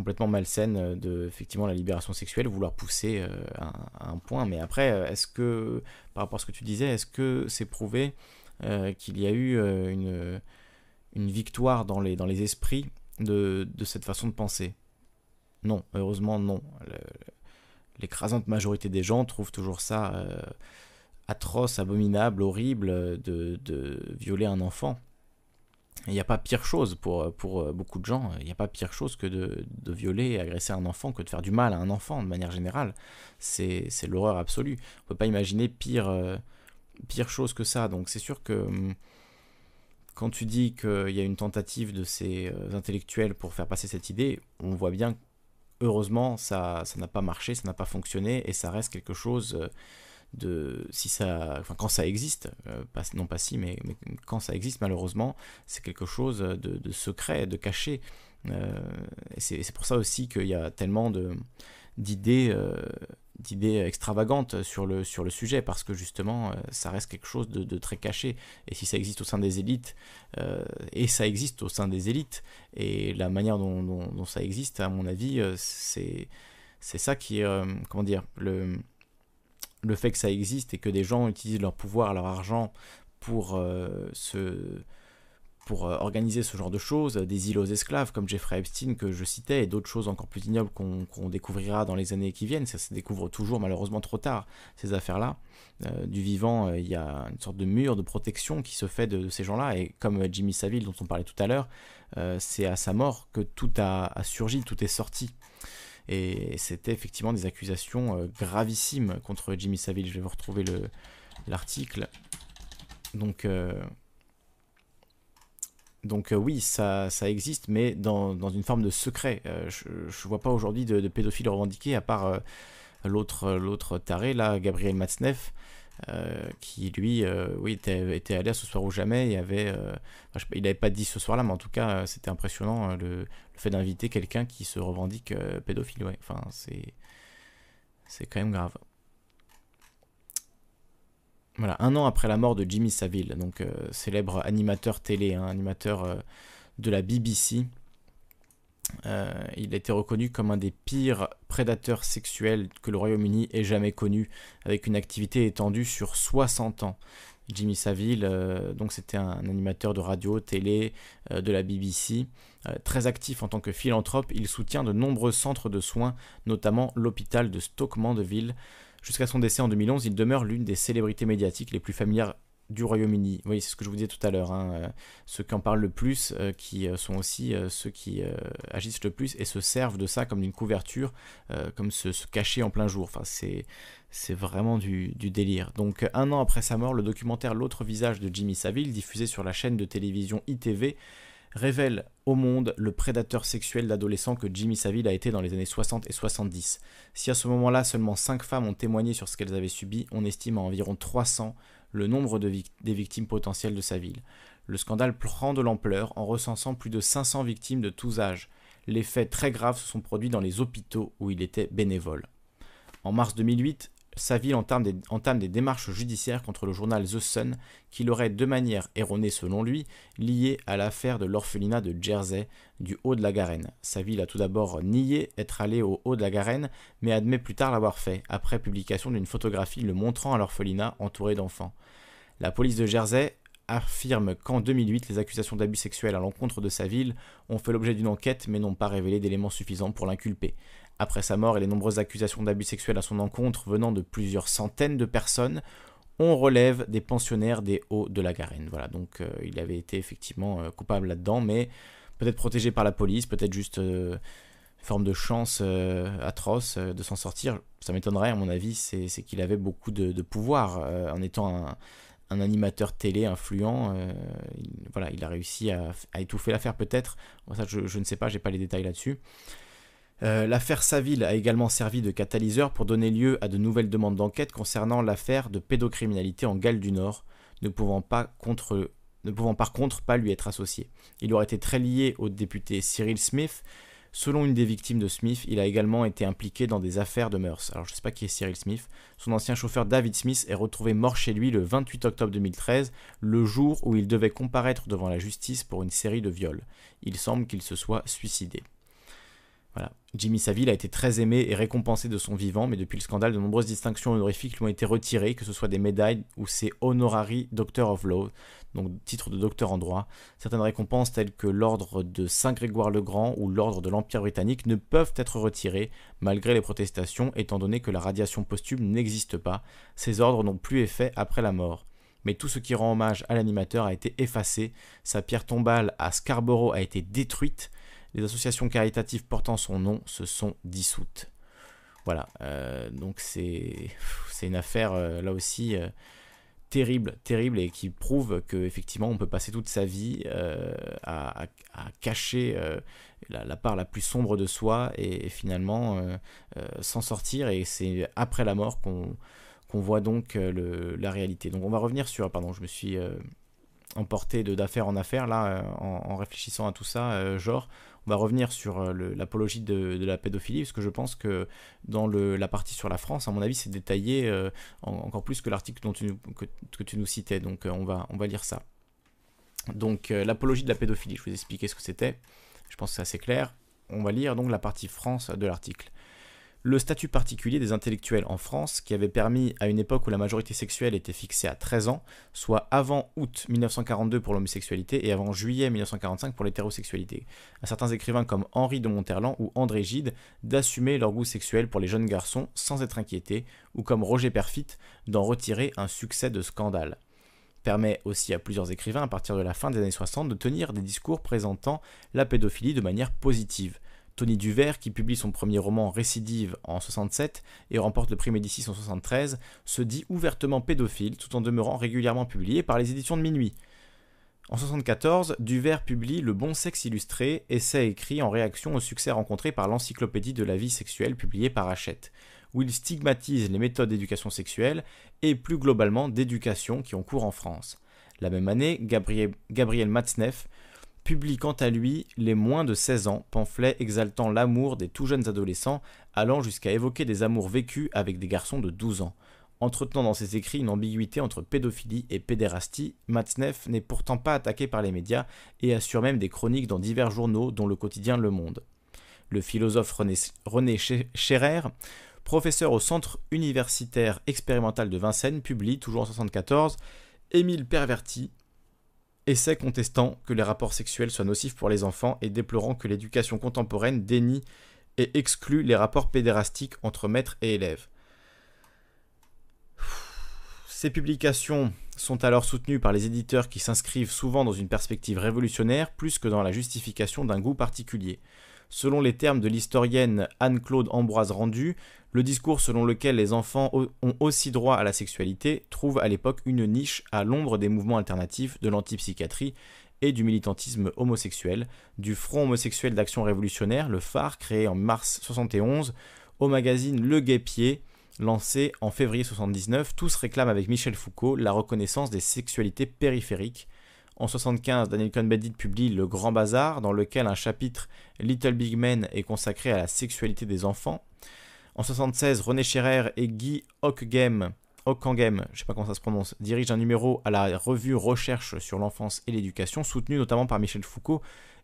complètement malsaine euh, de effectivement la libération sexuelle, vouloir pousser euh, à, un point. Mais après, euh, est-ce que, par rapport à ce que tu disais, est-ce que c'est prouvé qu'il y a eu une, une victoire dans les, dans les esprits de, de cette façon de penser? Non, heureusement non. L'écrasante majorité des gens trouvent toujours ça atroce, abominable, horrible de, de violer un enfant. Il n'y a pas pire chose pour, pour euh, beaucoup de gens, il n'y a pas pire chose que de, de, violer et agresser un enfant, que de faire du mal à un enfant de manière générale. C'est l'horreur absolue. On ne peut pas imaginer pire, euh, pire chose que ça. Donc c'est sûr que hum, quand tu dis qu'il y a une tentative de ces euh, intellectuels pour faire passer cette idée, on voit bien heureusement ça n'a pas marché, ça n'a pas fonctionné et ça reste quelque chose de si ça, enfin quand ça existe, euh, pas, non pas si, mais, quand ça existe malheureusement, c'est quelque chose de, secret, de caché. Euh, et c'est pour ça aussi qu'il y a tellement d'idées euh, d'idées extravagantes sur le, sur le sujet, parce que justement, ça reste quelque chose de, très caché. Et si ça existe au sein des élites, et ça existe au sein des élites, et la manière dont, ça existe, à mon avis, c'est ça qui, comment dire, le, le fait que ça existe et que des gens utilisent leur pouvoir, leur argent pour, euh, pour euh, organiser ce genre de choses, des îles aux esclaves comme Jeffrey Epstein que je citais et d'autres choses encore plus ignobles qu'on découvrira dans les années qui viennent. Ça se découvre toujours malheureusement trop tard, ces affaires-là. Euh, du vivant, il y a une sorte de mur de protection qui se fait de, ces gens-là et comme Jimmy Savile dont on parlait tout à l'heure, c'est à sa mort que tout a surgi, tout est sorti. Et c'était effectivement des accusations euh, gravissimes contre Jimmy Savile. Je vais vous retrouver l'article. Donc, euh, donc euh, oui, ça, existe, mais dans, une forme de secret. je ne vois pas aujourd'hui de, de, pédophiles revendiqués, à part l'autre taré, là, Gabriel Matzneff, euh, qui lui, euh, oui, était, était, allé à ce soir ou jamais. Il avait, euh, il n'avait pas dit ce soir-là, mais en tout cas, c'était impressionnant le, fait d'inviter quelqu'un qui se revendique pédophile. Ouais. Enfin, c'est quand même grave. Un an après la mort de Jimmy Savile, donc célèbre animateur télé, hein, animateur de la BBC, euh, il a été reconnu comme un des pires prédateurs sexuels que le Royaume-Uni ait jamais connu, avec une activité étendue sur 60 ans. Jimmy Savile, euh, donc c'était un, animateur de radio, télé, euh, de la BBC, très actif en tant que philanthrope, il soutient de nombreux centres de soins, notamment l'hôpital de Stoke Mandeville. Jusqu'à son décès en 2011, il demeure l'une des célébrités médiatiques les plus familières du Royaume-Uni. Oui, c'est ce que je vous disais tout à l'heure. Hein, euh, ceux qui en parlent le plus, euh, qui euh, sont aussi ceux qui agissent le plus et se servent de ça comme d'une couverture, comme se, cacher en plein jour. Enfin, c'est, c'est vraiment du, délire. Donc, un an après sa mort, le documentaire L'autre visage de Jimmy Savile, diffusé sur la chaîne de télévision ITV, révèle au monde le prédateur sexuel d'adolescents que Jimmy Savile a été dans les années 60 et 70. Si à ce moment-là seulement 5 femmes ont témoigné sur ce qu'elles avaient subi, on estime à environ 300 le nombre des victimes potentielles de sa ville. Le scandale prend de l'ampleur en recensant plus de 500 victimes de tous âges. Les faits très graves se sont produits dans les hôpitaux où il était bénévole. En mars 2008, Saville entame des, entame des démarches judiciaires contre le journal The Sun, qui l'aurait de manière erronée selon lui lié à l'affaire de l'orphelinat de Jersey du Haut de la Garenne. Saville a tout d'abord nié être allé au Haut de la Garenne, mais admet plus tard l'avoir fait, après publication d'une photographie le montrant à l'orphelinat entouré d'enfants. La police de Jersey affirme qu'en 2008, les accusations d'abus sexuels à l'encontre de sa ville ont fait l'objet d'une enquête mais n'ont pas révélé d'éléments suffisants pour l'inculper. Après sa mort et les nombreuses accusations d'abus sexuels à son encontre venant de plusieurs centaines de personnes, on relève des pensionnaires des Hauts de la Garenne. Voilà, donc euh, il avait été effectivement euh, coupable là-dedans, mais peut-être protégé par la police, peut-être juste euh, forme de chance atroce de s'en sortir. Ça m'étonnerait, à mon avis, c'est qu'il avait beaucoup de, pouvoir en étant un, animateur télé influent. il, voilà, il a réussi à, étouffer l'affaire peut-être. Ça, je, je, ne sais pas, j'ai pas les détails là-dessus. Euh, l'affaire Saville a également servi de catalyseur pour donner lieu à de nouvelles demandes d'enquête concernant l'affaire de pédocriminalité en Galles du Nord, ne pouvant, par contre pas lui être associé. Il aurait été très lié au député Cyril Smith. Selon une des victimes de Smith, il a également été impliqué dans des affaires de mœurs. Alors je ne sais pas qui est Cyril Smith. Son ancien chauffeur David Smith est retrouvé mort chez lui le 28 octobre 2013, le jour où il devait comparaître devant la justice pour une série de viols. Il semble qu'il se soit suicidé. Jimmy Savile a été très aimé et récompensé de son vivant, mais depuis le scandale, de nombreuses distinctions honorifiques lui ont été retirées, que ce soit des médailles ou ses honorary Doctor of Law, donc titre de docteur en droit. Certaines récompenses telles que l'ordre de Saint-Grégoire le Grand ou l'ordre de l'Empire britannique ne peuvent être retirées, malgré les protestations, étant donné que la radiation posthume n'existe pas. Ces ordres n'ont plus effet après la mort mais tout ce qui rend hommage à l'animateur a été effacé, sa pierre tombale à Scarborough a été détruite, les associations caritatives portant son nom se sont dissoutes. Voilà, euh, donc c'est une affaire euh, là aussi euh, terrible, terrible et qui prouve qu'effectivement on peut passer toute sa vie à, cacher la, part la plus sombre de soi et, finalement s'en sortir et c'est après la mort qu'on voit donc la réalité. Donc on va revenir sur, pardon, je me suis emporté d'affaire en affaire là en, réfléchissant à tout ça, genre on va revenir sur euh, l'apologie de, la pédophilie, parce que je pense que dans la partie sur la France, à mon avis, c'est détaillé euh, encore plus que l'article que, que, tu nous citais. Donc euh, on, va, on va lire ça. Donc l'apologie de la pédophilie, je vous expliquer ce que c'était. Je pense que c'est assez clair. On va lire donc la partie France de l'article le statut particulier des intellectuels en France, qui avait permis, à une époque où la majorité sexuelle était fixée à 13 ans, soit avant août 1942 pour l'homosexualité et avant juillet 1945 pour l'hétérosexualité, à certains écrivains comme Henri de Monterland ou André Gide d'assumer leur goût sexuel pour les jeunes garçons sans être inquiétés, ou comme Roger Perfit d'en retirer un succès de scandale permet aussi à plusieurs écrivains à partir de la fin des années 60 de tenir des discours présentant la pédophilie de manière positive. Tony Duvert, qui publie son premier roman Récidive en 67 et remporte le prix Médicis en 73, se dit ouvertement pédophile tout en demeurant régulièrement publié par les éditions de Minuit. En 74, Duvert publie Le Bon Sexe Illustré, essai écrit en réaction au succès rencontré par l'Encyclopédie de la vie sexuelle publiée par Hachette, où il stigmatise les méthodes d'éducation sexuelle et plus globalement d'éducation qui ont cours en France. La même année, Gabriel, Gabriel Matzneff publie quant à lui Les moins de 16 ans, pamphlet exaltant l'amour des tout jeunes adolescents, allant jusqu'à évoquer des amours vécus avec des garçons de 12 ans. Entretenant dans ses écrits une ambiguïté entre pédophilie et pédérastie, Matzneff n'est pourtant pas attaqué par les médias et assure même des chroniques dans divers journaux dont le quotidien Le Monde. Le philosophe René, René professeur au Centre universitaire expérimental de Vincennes, publie, toujours en 1974, Émile Perverti, Essai contestant que les rapports sexuels soient nocifs pour les enfants et déplorant que l'éducation contemporaine dénie et exclut les rapports pédérastiques entre maîtres et élèves. Ces publications sont alors soutenues par les éditeurs qui s'inscrivent souvent dans une perspective révolutionnaire plus que dans la justification d'un goût particulier. Selon les termes de l'historienne Anne-Claude Ambroise Rendu, le discours selon lequel les enfants ont aussi droit à la sexualité trouve à l'époque une niche à l'ombre des mouvements alternatifs de l'antipsychiatrie et du militantisme homosexuel, du Front homosexuel d'action révolutionnaire, le phare créé en mars 71, au magazine Le Guépier, lancé en février 79, tous réclament avec Michel Foucault la reconnaissance des sexualités périphériques. En 75, Daniel Cohn-Bendit publie Le Grand Bazar, dans lequel un chapitre Little Big Men est consacré à la sexualité des enfants. En 76, René Scherer et Guy Hockgem, Hockangem, dirigent un numéro à la revue Recherche sur l'enfance et l'éducation, soutenu notamment par Michel Foucault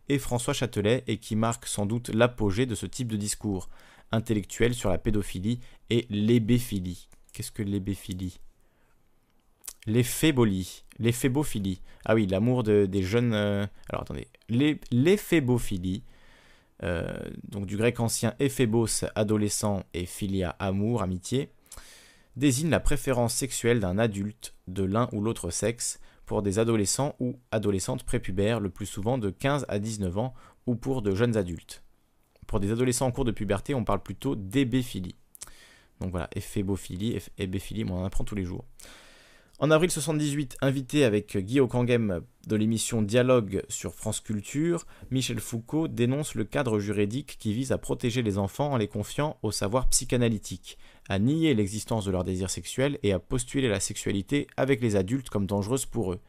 et François Châtelet, et qui marque sans doute l'apogée de ce type de discours intellectuel sur la pédophilie et l'ébéphilie. Qu'est-ce que l'ébéphilie? L'éphébolie. L'éphébophilie. Ah oui, l'amour des jeunes. Euh, alors attendez. L'éphébophilie. Euh, donc du grec ancien éphébos, adolescent, et philia, amour, amitié, désigne la préférence sexuelle d'un adulte de l'un ou l'autre sexe pour des adolescents ou adolescentes prépubères, le plus souvent de 15 à 19 ans, ou pour de jeunes adultes. Pour des adolescents en cours de puberté, on parle plutôt d'ébéphilie. Donc voilà, éphébophilie, on en apprend tous les jours. En avril 78, invité avec Guy Kangem de l'émission Dialogue sur France Culture, Michel Foucault dénonce le cadre juridique qui vise à protéger les enfants en les confiant au savoir psychanalytique, à nier l'existence de leur désir sexuel et à postuler la sexualité avec les adultes comme dangereuse pour eux.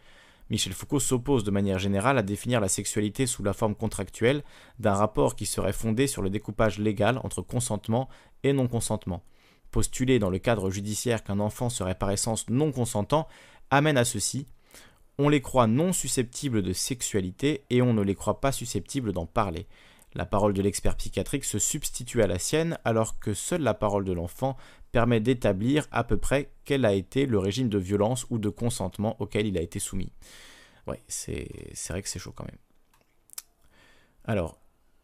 Michel Foucault s'oppose de manière générale à définir la sexualité sous la forme contractuelle d'un rapport qui serait fondé sur le découpage légal entre consentement et non-consentement postuler dans le cadre judiciaire qu'un enfant serait par essence non consentant amène à ceci. On les croit non susceptibles de sexualité et on ne les croit pas susceptibles d'en parler. La parole de l'expert psychiatrique se substitue à la sienne alors que seule la parole de l'enfant permet d'établir à peu près quel a été le régime de violence ou de consentement auquel il a été soumis. Ouais, c'est vrai que c'est chaud quand même. Alors,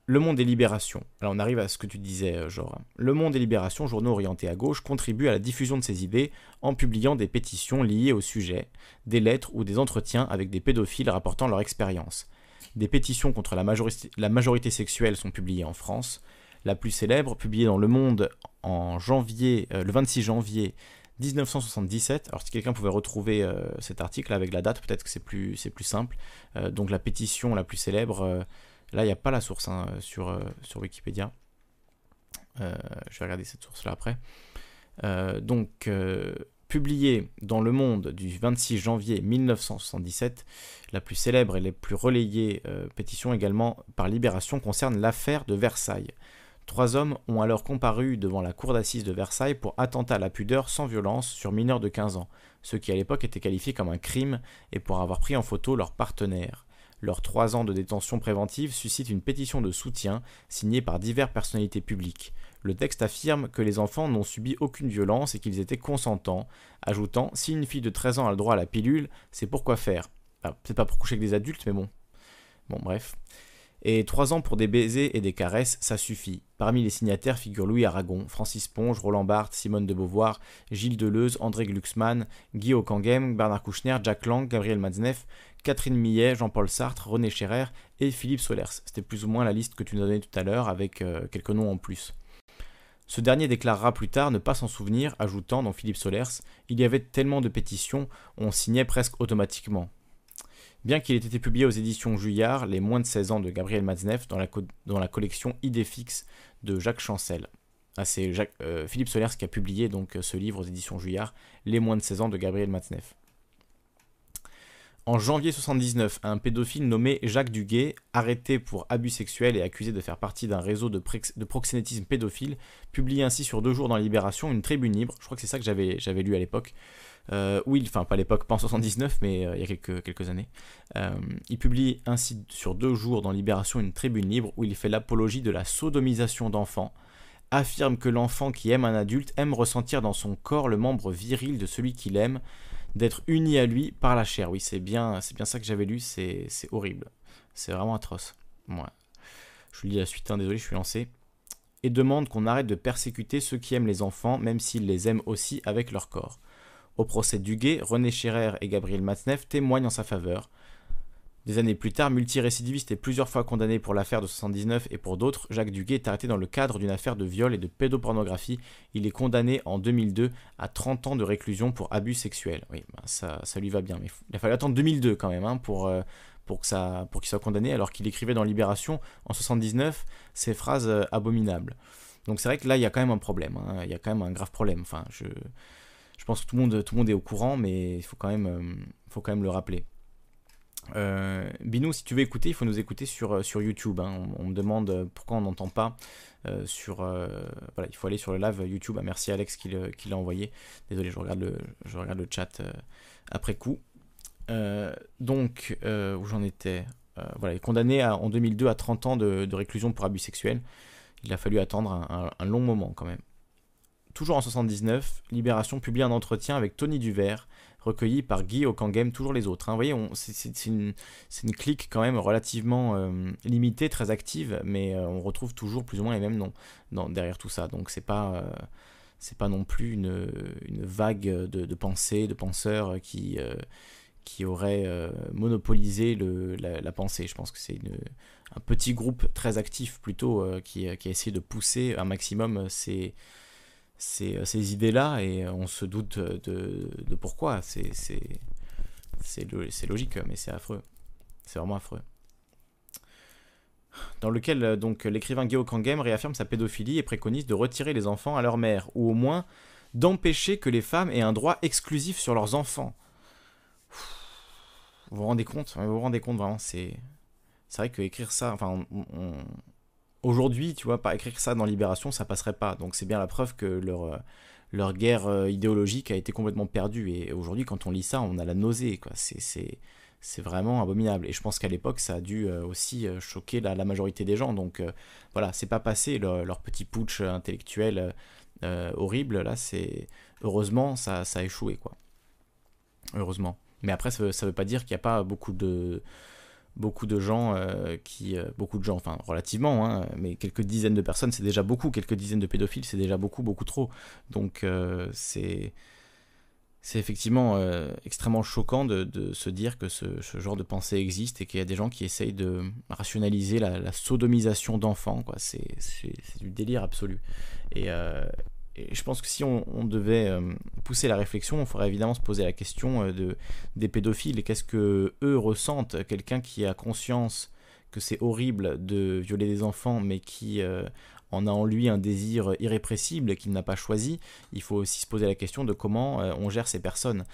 le Monde des Libérations. Alors on arrive à ce que tu disais, euh, genre. Le Monde des Libérations, journaux orientés à gauche, contribue à la diffusion de ses idées en publiant des pétitions liées au sujet, des lettres ou des entretiens avec des pédophiles rapportant leur expérience. Des pétitions contre la majorité, sexuelle sont publiées en France. La plus célèbre, publiée dans Le Monde en janvier, euh, le 26 janvier 1977. Alors si quelqu'un pouvait retrouver euh, cet article avec la date, peut-être que c'est plus simple. donc la pétition la plus célèbre Là, il n'y a pas la source hein, sur, euh, sur Wikipédia. Euh, je vais regarder cette source-là après. Euh, donc, publiée dans Le Monde du 26 janvier 1977, la plus célèbre et la plus relayée pétition également par Libération concerne l'affaire de Versailles. Trois hommes ont alors comparu devant la cour d'assises de Versailles pour attentat à la pudeur sans violence sur mineurs de 15 ans, ce qui à l'époque était qualifié comme un crime, et pour avoir pris en photo leur partenaire. Leurs trois ans de détention préventive suscitent une pétition de soutien signée par diverses personnalités publiques. Le texte affirme que les enfants n'ont subi aucune violence et qu'ils étaient consentants, ajoutant Si une fille de 13 ans a le droit à la pilule, c'est pourquoi faire? Ah, C'est pas pour coucher avec des adultes, mais bon. Bon, bref. Et trois ans pour des baisers et des caresses, ça suffit. Parmi les signataires figurent Louis Aragon, Francis Ponge, Roland Barthes, Simone de Beauvoir, Gilles Deleuze, André Glucksmann, Guy Kangem, Bernard Kouchner, Jack Lang, Gabriel Matzneff, Catherine Millet, Jean-Paul Sartre, René Scherer et Philippe Solers. C'était plus ou moins la liste que tu nous donnée tout à l'heure avec euh, quelques noms en plus. Ce dernier déclarera plus tard ne pas s'en souvenir, ajoutant dans Philippe Solers Il y avait tellement de pétitions, on signait presque automatiquement. Bien qu'il ait été publié aux éditions Juillard, Les moins de 16 ans de Gabriel Matzneff dans la, collection Idées fixes de Jacques Chancel. Ah, c'est euh, Philippe Solers qui a publié donc ce livre aux éditions Juillard, Les moins de 16 ans de Gabriel Matzneff. En janvier 79, un pédophile nommé Jacques Duguay, arrêté pour abus sexuels et accusé de faire partie d'un réseau de, proxénétisme pédophile, publie ainsi sur deux jours dans Libération une tribune libre. Je crois que c'est ça que j'avais lu à l'époque. Euh, oui, enfin pas à l'époque, pas en 79, mais euh, il y a quelques, quelques années. Euh, il publie ainsi sur deux jours dans Libération une tribune libre où il fait l'apologie de la sodomisation d'enfants, affirme que l'enfant qui aime un adulte aime ressentir dans son corps le membre viril de celui qu'il aime, d'être uni à lui par la chair. Oui, c'est bien, c'est bien ça que j'avais lu, c'est horrible. C'est vraiment atroce. Moi, je lis la suite, hein, désolé, je suis lancé. Et demande qu'on arrête de persécuter ceux qui aiment les enfants, même s'ils les aiment aussi avec leur corps. Au procès Duguay, René Scherer et Gabriel Matzneff témoignent en sa faveur. Des années plus tard, multirécidiviste et plusieurs fois condamné pour l'affaire de 79 et pour d'autres, Jacques Duguay est arrêté dans le cadre d'une affaire de viol et de pédopornographie. Il est condamné en 2002 à 30 ans de réclusion pour abus sexuels. Oui, ben ça, ça lui va bien, mais il a fallu attendre 2002 quand même hein, pour, euh, pour, que ça, qu'il soit condamné, alors qu'il écrivait dans Libération en 79 ces phrases euh, abominables. Donc c'est vrai que là, il y a quand même un problème, hein. il y a quand même un grave problème. Enfin, je, je pense que tout le, monde, tout le monde est au courant, mais il faut quand même, euh, faut quand même le rappeler. Euh, Binou, si tu veux écouter, il faut nous écouter sur, sur YouTube. Hein. On, me demande pourquoi on n'entend pas sur. voilà, il faut aller sur le live YouTube. Ah, merci Alex qui l'a envoyé. Désolé, je regarde le, je regarde le chat après coup. donc, où j'en étais Voilà, il est condamné en 2002 à 30 ans de, réclusion pour abus sexuels. Il a fallu attendre un long moment quand même toujours en 79, Libération publie un entretien avec Tony Duvert, recueilli par Guy Okangem, toujours les autres. Hein. Vous voyez, c'est une, clique quand même relativement euh, limitée, très active, mais euh, on retrouve toujours plus ou moins les mêmes noms derrière tout ça. Donc c'est pas, euh, c'est pas non plus une, vague de, pensées, de penseurs qui, qui auraient monopolisé la, pensée. Je pense que c'est un petit groupe très actif plutôt qui, qui, a essayé de pousser un maximum ces ces, euh, ces idées-là et euh, on se doute de, pourquoi. C'est logique, mais c'est affreux. C'est vraiment affreux. Dans lequel euh, donc l'écrivain Geo Kangem réaffirme sa pédophilie et préconise de retirer les enfants à leur mère, ou au moins d'empêcher que les femmes aient un droit exclusif sur leurs enfants. Vous vous rendez compte? Vous vous rendez compte vraiment c'est vrai que écrire ça, enfin, on, Aujourd'hui, tu vois, pas écrire ça dans Libération, ça passerait pas. Donc c'est bien la preuve que leur, euh, leur guerre euh, idéologique a été complètement perdue. Et aujourd'hui, quand on lit ça, on a la nausée. C'est, vraiment abominable. Et je pense qu'à l'époque, ça a dû euh, aussi choquer la, majorité des gens. Donc voilà, c'est pas passé leur, petit putsch intellectuel horrible. Là, c'est heureusement, ça, ça a échoué. quoi. Heureusement. Mais après, ça veut, veut pas dire qu'il n'y a pas beaucoup de beaucoup de gens euh, qui euh, beaucoup de gens enfin relativement hein, mais quelques dizaines de personnes c'est déjà beaucoup. Quelques dizaines de pédophiles c'est déjà beaucoup beaucoup trop. Donc euh, c'est c'est effectivement extrêmement choquant de, se dire que ce, genre de pensée existe et qu'il y a des gens qui essayent de rationaliser la, sodomisation d'enfants c'est du délire absolu. Et je pense que si on, devait euh, pousser la réflexion, on faudrait évidemment se poser la question euh, de, des pédophiles qu'est-ce que eux ressentent. Quelqu'un qui a conscience que c'est horrible de violer des enfants, mais qui euh, en a en lui un désir irrépressible qu'il n'a pas choisi, il faut aussi se poser la question de comment on gère ces personnes.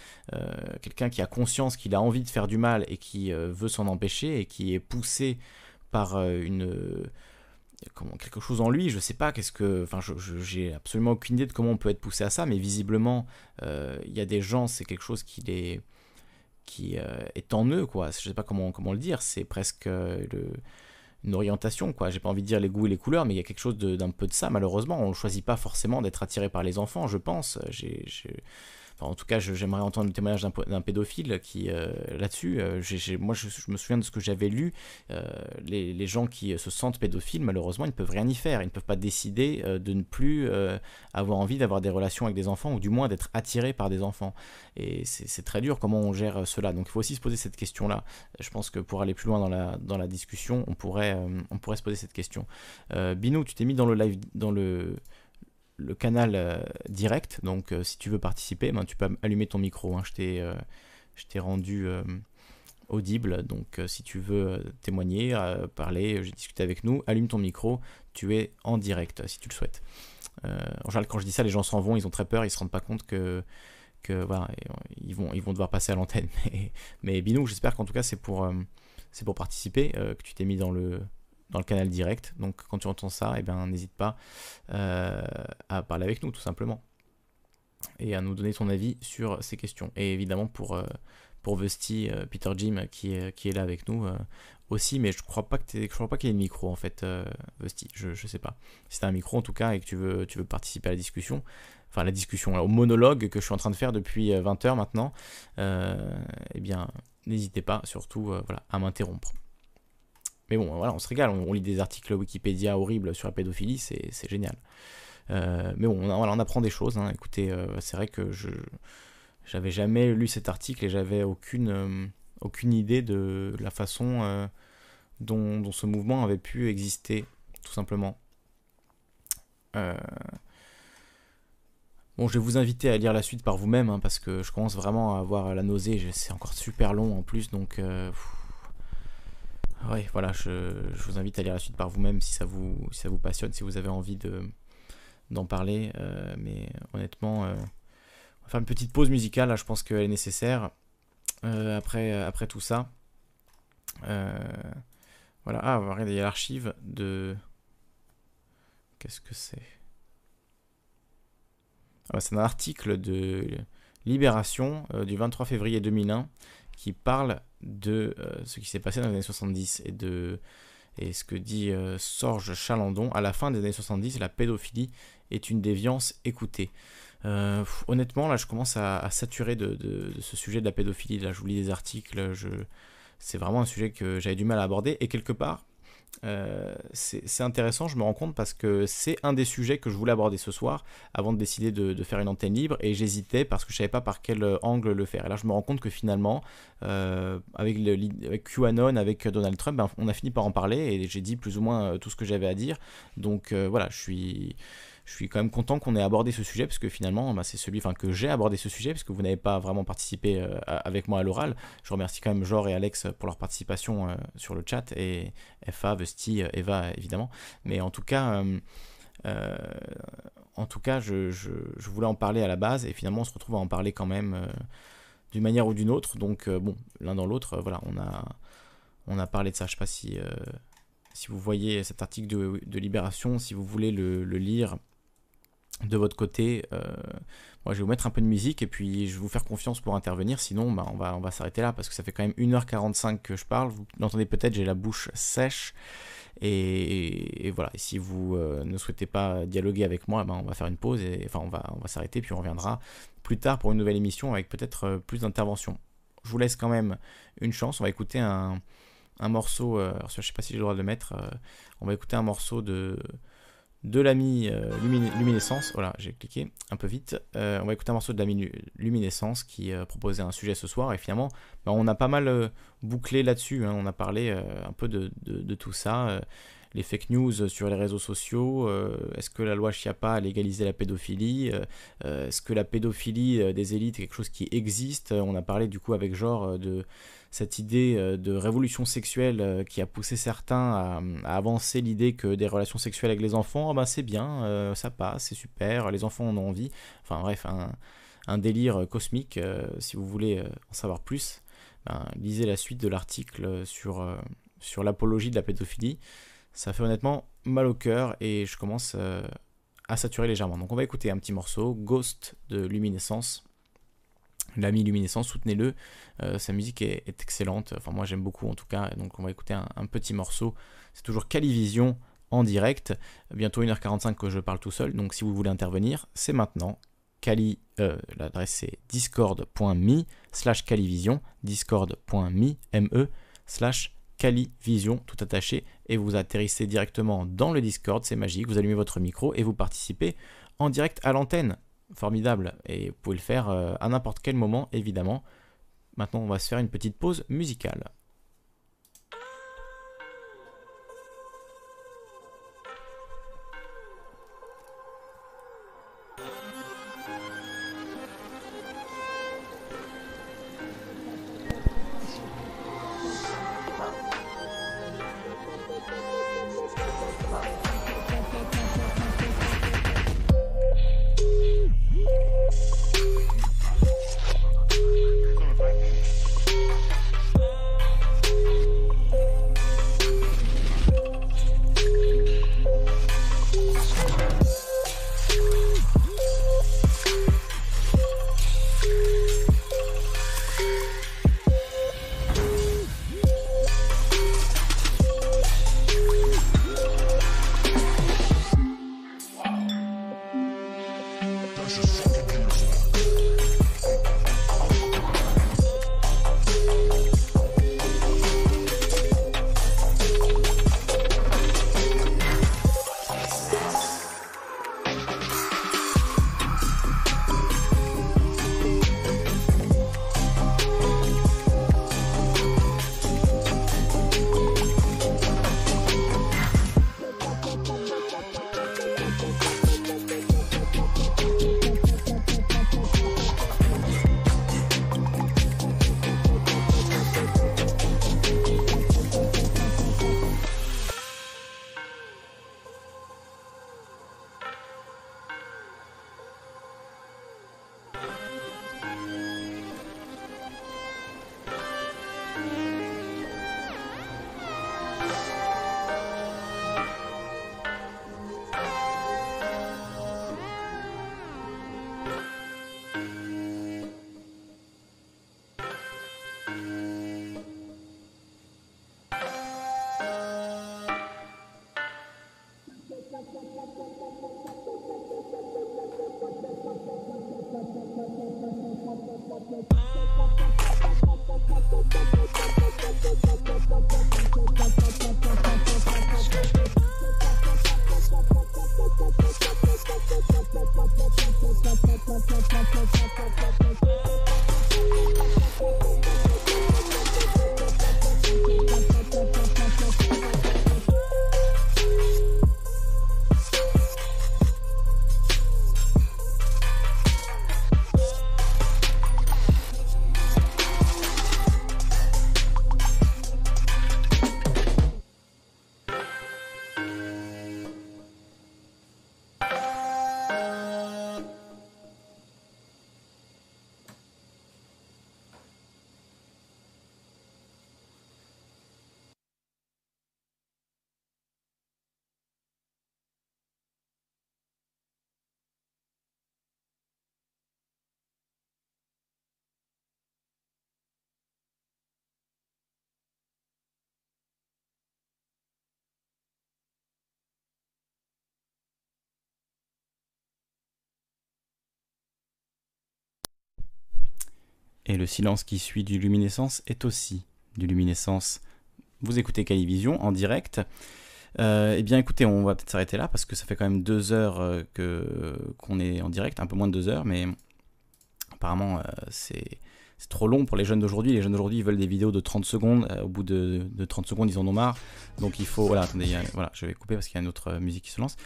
Quelqu'un qui a conscience qu'il a envie de faire du mal et qui veut s'en empêcher et qui est poussé par une comment, quelque chose en lui, je sais pas, qu'est-ce que. Enfin, j'ai absolument aucune idée de comment on peut être poussé à ça, mais visiblement, euh, il y a des gens, c'est quelque chose qui, les, qui euh, est en eux, quoi. Je sais pas comment, comment le dire, c'est presque euh, une orientation, quoi. J'ai pas envie de dire les goûts et les couleurs, mais il y a quelque chose d'un peu de ça, malheureusement. On ne choisit pas forcément d'être attiré par les enfants, je pense. En tout cas, j'aimerais entendre le témoignage d'un pédophile qui, euh, là-dessus, euh, moi je, me souviens de ce que j'avais lu, euh, les, gens qui se sentent pédophiles, malheureusement, ils ne peuvent rien y faire, ils ne peuvent pas décider de ne plus avoir envie d'avoir des relations avec des enfants, ou du moins d'être attirés par des enfants. Et c'est très dur comment on gère cela. Donc il faut aussi se poser cette question-là. Je pense que pour aller plus loin dans la, discussion, on pourrait, on pourrait se poser cette question. Binou, tu t'es mis dans le live, dans le le canal euh, direct. Donc, euh, si tu veux participer, ben, tu peux allumer ton micro. Hein. Euh, je t'ai rendu audible. Donc, si tu veux témoigner, parler, j'ai discuté avec nous, allume ton micro. Tu es en direct si tu le souhaites. en général, quand je dis ça, les gens s'en vont, ils ont très peur, ils se rendent pas compte que que voilà, ils vont, ils vont devoir passer à l'antenne. <laughs> Mais, mais Binou, j'espère qu'en tout cas c'est pour, c'est pour participer, que tu t'es mis dans le, dans le canal direct. Donc quand tu entends ça, eh ben, n'hésite pas euh, à parler avec nous tout simplement. Et à nous donner ton avis sur ces questions. Et évidemment pour, euh, pour Vesti, euh, Peter Jim qui est, qui est là avec nous aussi, mais je crois pas que crois pas qu'il y ait de micro en fait, Vesti, je, je sais pas. Si tu un micro en tout cas et que tu veux, tu veux participer à la discussion, enfin la discussion, au monologue que je suis en train de faire depuis 20 heures maintenant, eh bien n'hésitez pas surtout voilà, à m'interrompre. Mais bon, voilà, on se régale, on, lit des articles Wikipédia horribles sur la pédophilie, c'est génial. Euh, mais bon, on, apprend des choses. Hein. Écoutez, euh, c'est vrai que je j'avais jamais lu cet article et j'avais aucune, euh, aucune idée de la façon dont, dont, ce mouvement avait pu exister, tout simplement. Bon, je vais vous inviter à lire la suite par vous-même, hein, parce que je commence vraiment à avoir la nausée, c'est encore super long en plus, donc... Oui, voilà, je, vous invite à lire la suite par vous-même si ça vous, passionne, si vous avez envie de, d'en parler. Euh, mais honnêtement, euh, on va faire une petite pause musicale, là, je pense qu'elle est nécessaire. Euh, après, après tout ça, voilà, ah, regardez, il y a l'archive de... Qu'est-ce que c'est? Ah, C'est un article de Libération du 23 février 2001 qui parle de ce qui s'est passé dans les années 70 et de et ce que dit euh, Sorge Chalandon, à la fin des années 70, la pédophilie est une déviance écoutée. Euh, honnêtement, là, je commence à, saturer de, ce sujet de la pédophilie. Là, je vous lis des articles, je... c'est vraiment un sujet que j'avais du mal à aborder. Et quelque part, euh, c'est intéressant, je me rends compte, parce que c'est un des sujets que je voulais aborder ce soir avant de décider de, faire une antenne libre et j'hésitais parce que je savais pas par quel angle le faire. Et là, je me rends compte que finalement, euh, avec, QAnon, avec Donald Trump, ben, on a fini par en parler et j'ai dit plus ou moins euh, tout ce que j'avais à dire. Donc voilà, je suis je suis quand même content qu'on ait abordé ce sujet parce que finalement bah, c'est celui que j'ai abordé ce sujet parce que vous n'avez pas vraiment participé euh, avec moi à l'oral. Je remercie quand même Jor et Alex pour leur participation euh, sur le chat et FA, Vesti, Eva évidemment. Mais en tout cas euh, en tout cas je, voulais en parler à la base et finalement on se retrouve à en parler quand même d'une manière ou d'une autre. Donc bon l'un dans l'autre voilà on a on a parlé de ça. Je sais pas si si vous voyez cet article de, Libération, si vous voulez le, le lire, de votre côté, euh, moi je vais vous mettre un peu de musique et puis je vais vous faire confiance pour intervenir, sinon bah, on va, s'arrêter là parce que ça fait quand même 1h45 que je parle, vous l'entendez peut-être, j'ai la bouche sèche. Et, voilà, si vous euh, ne souhaitez pas dialoguer avec moi, bah, on va faire une pause et enfin on va, on va s'arrêter puis on reviendra plus tard pour une nouvelle émission avec peut-être euh, plus d'interventions. Je vous laisse quand même une chance, on va écouter un, un morceau, alors je sais pas si j'ai le droit de le mettre, on va écouter un morceau de de l'ami euh, Luminescence. Voilà, j'ai cliqué un peu vite. Euh, on va écouter un morceau de l'ami Luminescence qui euh, proposait un sujet ce soir. Et finalement, bah, on a pas mal bouclé là-dessus. Hein. On a parlé un peu de, tout ça. Les fake news sur les réseaux sociaux. Est-ce que la loi Chiappa a légalisé la pédophilie Est-ce que la pédophilie des élites est quelque chose qui existe On a parlé du coup avec genre de cette idée euh, de révolution sexuelle euh, qui a poussé certains à, avancer l'idée que des relations sexuelles avec les enfants, ah ben c'est bien, euh, ça passe, c'est super, les enfants en ont envie. Enfin bref, un, délire cosmique. si vous voulez en savoir plus, ben, lisez la suite de l'article sur, sur l'apologie de la pédophilie. Ça fait honnêtement mal au cœur et je commence à saturer légèrement. Donc on va écouter un petit morceau, Ghost de Luminescence l'ami Luminescence, soutenez-le. Euh, sa musique est, excellente. Enfin, moi j'aime beaucoup en tout cas. Donc, on va écouter un, petit morceau. C'est toujours Calivision en direct. Bientôt 1h45 que je parle tout seul. Donc, si vous voulez intervenir, c'est maintenant. Cali, euh, l'adresse c'est discord.me slash calivision, discord.me, me, slash calivision, tout attaché, et vous atterrissez directement dans le Discord, c'est magique, vous allumez votre micro et vous participez en direct à l'antenne formidable. Et vous pouvez le faire euh, à n'importe quel moment, évidemment. Maintenant, on va se faire une petite pause musicale. Et le silence qui suit du luminescence est aussi du luminescence. Vous écoutez Calivision en direct. Euh, eh bien écoutez, on va peut-être s'arrêter là parce que ça fait quand même deux heures euh, que, qu'on est en direct, un peu moins de deux heures, mais apparemment euh, c'est, trop long pour les jeunes d'aujourd'hui. Les jeunes d'aujourd'hui veulent des vidéos de 30 secondes. au bout de, de, 30 secondes, ils en ont marre. Donc il faut... Voilà, attendez, voilà, je vais couper parce qu'il y a une autre musique qui se lance.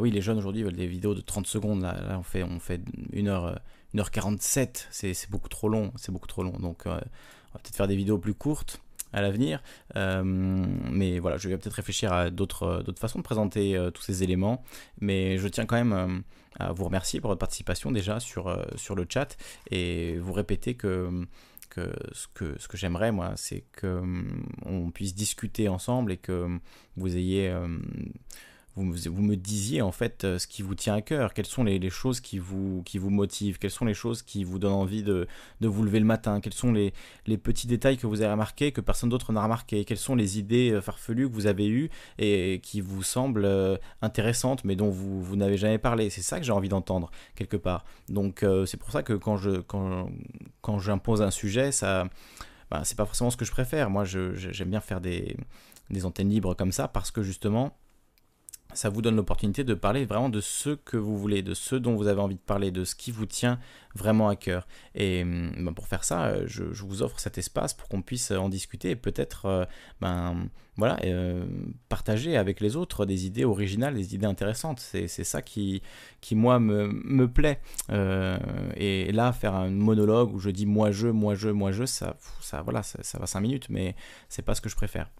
oui, les jeunes aujourd'hui veulent des vidéos de 30 secondes. Là, là on, fait, on fait une heure 1h47, c'est beaucoup trop long, c'est beaucoup trop long. Donc euh, on va peut-être faire des vidéos plus courtes à l'avenir. Euh, mais voilà, je vais peut-être réfléchir à d'autres façons de présenter euh, tous ces éléments. Mais je tiens quand même à vous remercier pour votre participation déjà sur, sur le chat et vous répéter que, que ce que, ce que j'aimerais, moi, c'est qu'on puisse discuter ensemble et que vous ayez vous, me disiez en fait euh, ce qui vous tient à cœur, quelles sont les, choses qui vous, qui vous motivent, quelles sont les choses qui vous donnent envie de, de vous lever le matin, quels sont les, les, petits détails que vous avez remarqués que personne d'autre n'a remarqué, quelles sont les idées euh, farfelues que vous avez eues et qui vous semblent euh, intéressantes mais dont vous, vous n'avez jamais parlé? C'est ça que j'ai envie d'entendre quelque part. Donc c'est pour ça que quand je quand, quand j'impose un sujet, ça bah, c'est pas forcément ce que je préfère. Moi j'aime bien faire des, des antennes libres comme ça parce que justement ça vous donne l'opportunité de parler vraiment de ce que vous voulez, de ce dont vous avez envie de parler, de ce qui vous tient vraiment à cœur. Et hum, ben, pour faire ça, euh, je, vous offre cet espace pour qu'on puisse en discuter et peut-être euh, ben, voilà, euh, partager avec les autres des idées originales, des idées intéressantes. C'est ça qui, qui, moi, me, me plaît. et là, faire un monologue où je dis moi je, moi je, moi je, ça, ça, voilà, ça va 5 minutes, mais c'est pas ce que je préfère.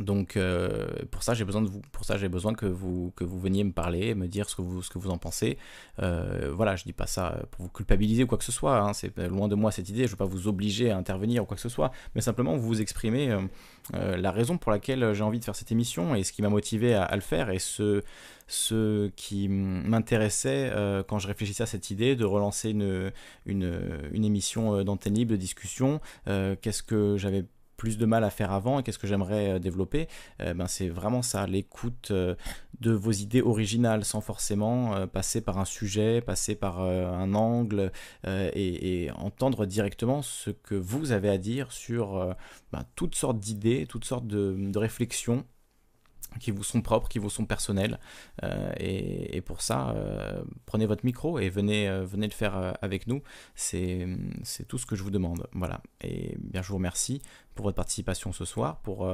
Donc euh, pour ça j'ai besoin de vous, pour ça j'ai besoin que vous que vous veniez me parler, me dire ce que vous ce que vous en pensez. Euh, voilà, je dis pas ça pour vous culpabiliser ou quoi que ce soit. Hein, c'est loin de moi cette idée. Je veux pas vous obliger à intervenir ou quoi que ce soit, mais simplement vous exprimer euh, la raison pour laquelle j'ai envie de faire cette émission et ce qui m'a motivé à, le faire et ce ce qui m'intéressait quand je réfléchissais à cette idée de relancer une une, une émission d'antenne libre de discussion. Qu'est-ce que j'avais plus de mal à faire avant et qu'est-ce que j'aimerais euh, développer, euh, ben c'est vraiment ça, l'écoute euh, de vos idées originales sans forcément passer par un sujet, passer par un angle et, entendre directement ce que vous avez à dire sur ben, toutes sortes d'idées, toutes sortes de, réflexions qui vous sont propres, qui vous sont personnels. Euh, et, pour ça, prenez votre micro et venez, venez le faire avec nous. C'est tout ce que je vous demande. Voilà. Et bien, je vous remercie pour votre participation ce soir, pour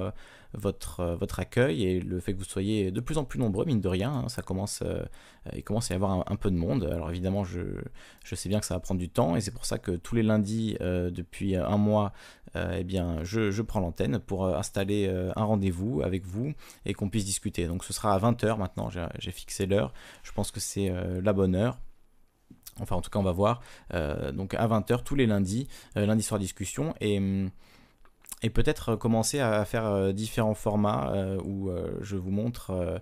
votre, votre accueil et le fait que vous soyez de plus en plus nombreux, mine de rien. Hein. ça commence, il commence à y avoir un, peu de monde. Alors évidemment, je, je, sais bien que ça va prendre du temps et c'est pour ça que tous les lundis, depuis un mois, eh bien, je, je prends l'antenne pour installer un rendez-vous avec vous et qu'on puisse discuter. Donc ce sera à 20h maintenant, j'ai fixé l'heure. Je pense que c'est euh, la bonne heure. Enfin, en tout cas, on va voir. Euh, donc à 20h tous les lundis, euh, lundi soir discussion. Et. Mm, et peut-être commencer à faire différents formats où je vous montre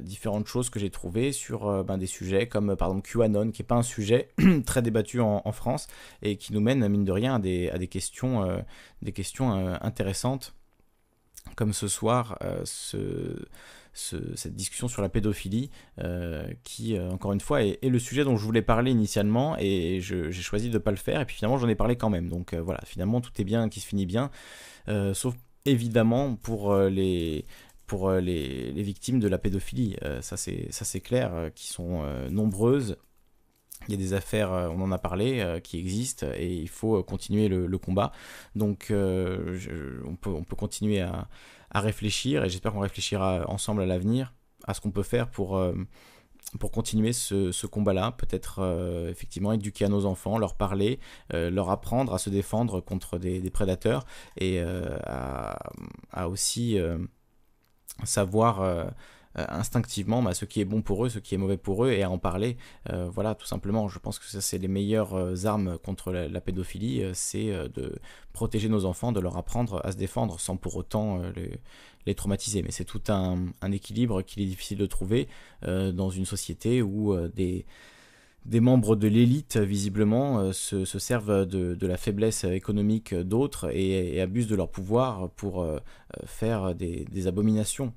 différentes choses que j'ai trouvées sur ben, des sujets comme par exemple QAnon, qui n'est pas un sujet <clears throat> très débattu en, France et qui nous mène, mine de rien, à des, à des questions, des questions intéressantes comme ce soir, euh, ce, cette discussion sur la pédophilie, qui, encore une fois, est, le sujet dont je voulais parler initialement, et j'ai choisi de ne pas le faire, et puis finalement, j'en ai parlé quand même. Donc voilà, finalement, tout est bien, qui se finit bien, sauf évidemment pour les pour les, victimes de la pédophilie. ça c'est clair, qui sont nombreuses il y a des affaires, on en a parlé, qui existent et il faut continuer le, combat. Donc on, peut, on peut continuer à, réfléchir et j'espère qu'on réfléchira ensemble à l'avenir à ce qu'on peut faire pour, pour continuer ce, combat-là. Peut-être effectivement éduquer à nos enfants, leur parler, leur apprendre à se défendre contre des, prédateurs et à, à, aussi savoir euh, instinctivement bah, ce qui est bon pour eux, ce qui est mauvais pour eux, et à en parler. Euh, voilà, tout simplement. Je pense que ça, c'est les meilleures euh, armes contre la, pédophilie, c'est de protéger nos enfants, de leur apprendre à se défendre sans pour autant les, traumatiser. Mais c'est tout un, équilibre qu'il est difficile de trouver dans une société où des membres de l'élite, visiblement, se, servent de, la faiblesse économique d'autres et, abusent de leur pouvoir pour faire des abominations.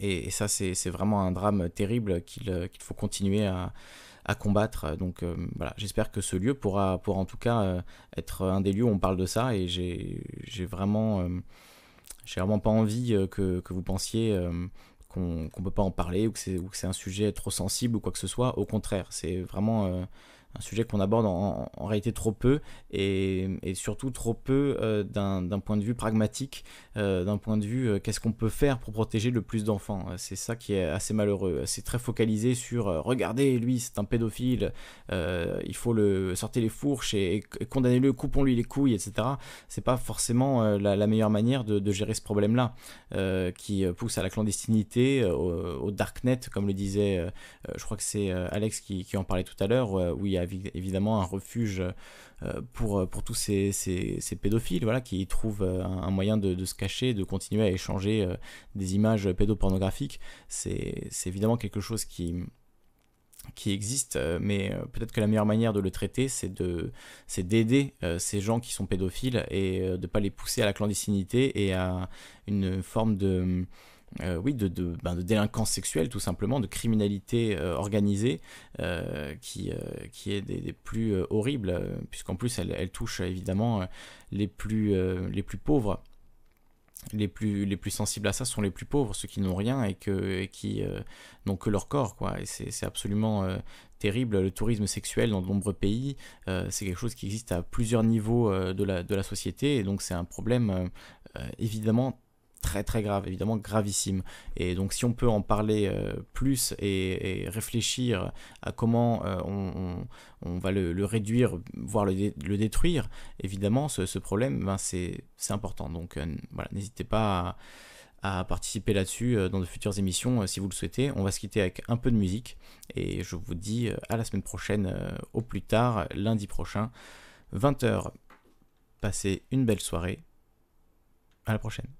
Et, ça, c'est vraiment un drame terrible qu'il faut continuer à, combattre. Donc euh, voilà, j'espère que ce lieu pourra, pourra en tout cas euh, être un des lieux où on parle de ça. Et j'ai vraiment, euh, vraiment pas envie que, que vous pensiez qu'on ne peut pas en parler ou que c'est un sujet trop sensible ou quoi que ce soit. Au contraire, c'est vraiment un sujet qu'on aborde en, réalité trop peu et, surtout trop peu euh, d'un point de vue pragmatique, euh, d'un point de vue euh, qu'est-ce qu'on peut faire pour protéger le plus d'enfants. C'est ça qui est assez malheureux. C'est très focalisé sur regardez, lui c'est un pédophile, il faut le sortir les fourches et, condamner-le, coupons-lui les couilles, etc. C'est pas forcément la, meilleure manière de, gérer ce problème-là qui pousse à la clandestinité, au, darknet, comme le disait, je crois que c'est Alex qui, qui, en parlait tout à l'heure, où il y a évidemment un refuge euh, pour, pour tous ces, ces, pédophiles voilà, qui trouvent euh, un, moyen de, se cacher, de continuer à échanger euh, des images pédopornographiques. C'est évidemment quelque chose qui, qui existe, mais peut-être que la meilleure manière de le traiter, c'est d'aider ces gens qui sont pédophiles et de ne pas les pousser à la clandestinité et à une forme de euh, oui, de, de, ben, de, délinquance sexuelle tout simplement, de criminalité euh, organisée euh, qui, qui est des, plus horribles, puisqu'en plus elle, elle, touche évidemment les, plus, les plus pauvres. Les plus, les plus sensibles à ça sont les plus pauvres, ceux qui n'ont rien et, que, qui n'ont que leur corps. Quoi. Et c'est absolument terrible. Le tourisme sexuel dans de nombreux pays, c'est quelque chose qui existe à plusieurs niveaux de, la, de la société. Et donc c'est un problème évidemment très très grave, évidemment gravissime. Et donc si on peut en parler euh, plus et, réfléchir à comment euh, on, va le, réduire, voire le, détruire, évidemment ce, problème, ben, c'est important. Donc euh, voilà, n'hésitez pas à, participer là-dessus dans de futures émissions si vous le souhaitez. On va se quitter avec un peu de musique et je vous dis à la semaine prochaine, au plus tard, lundi prochain, 20h. Passez une belle soirée. À la prochaine.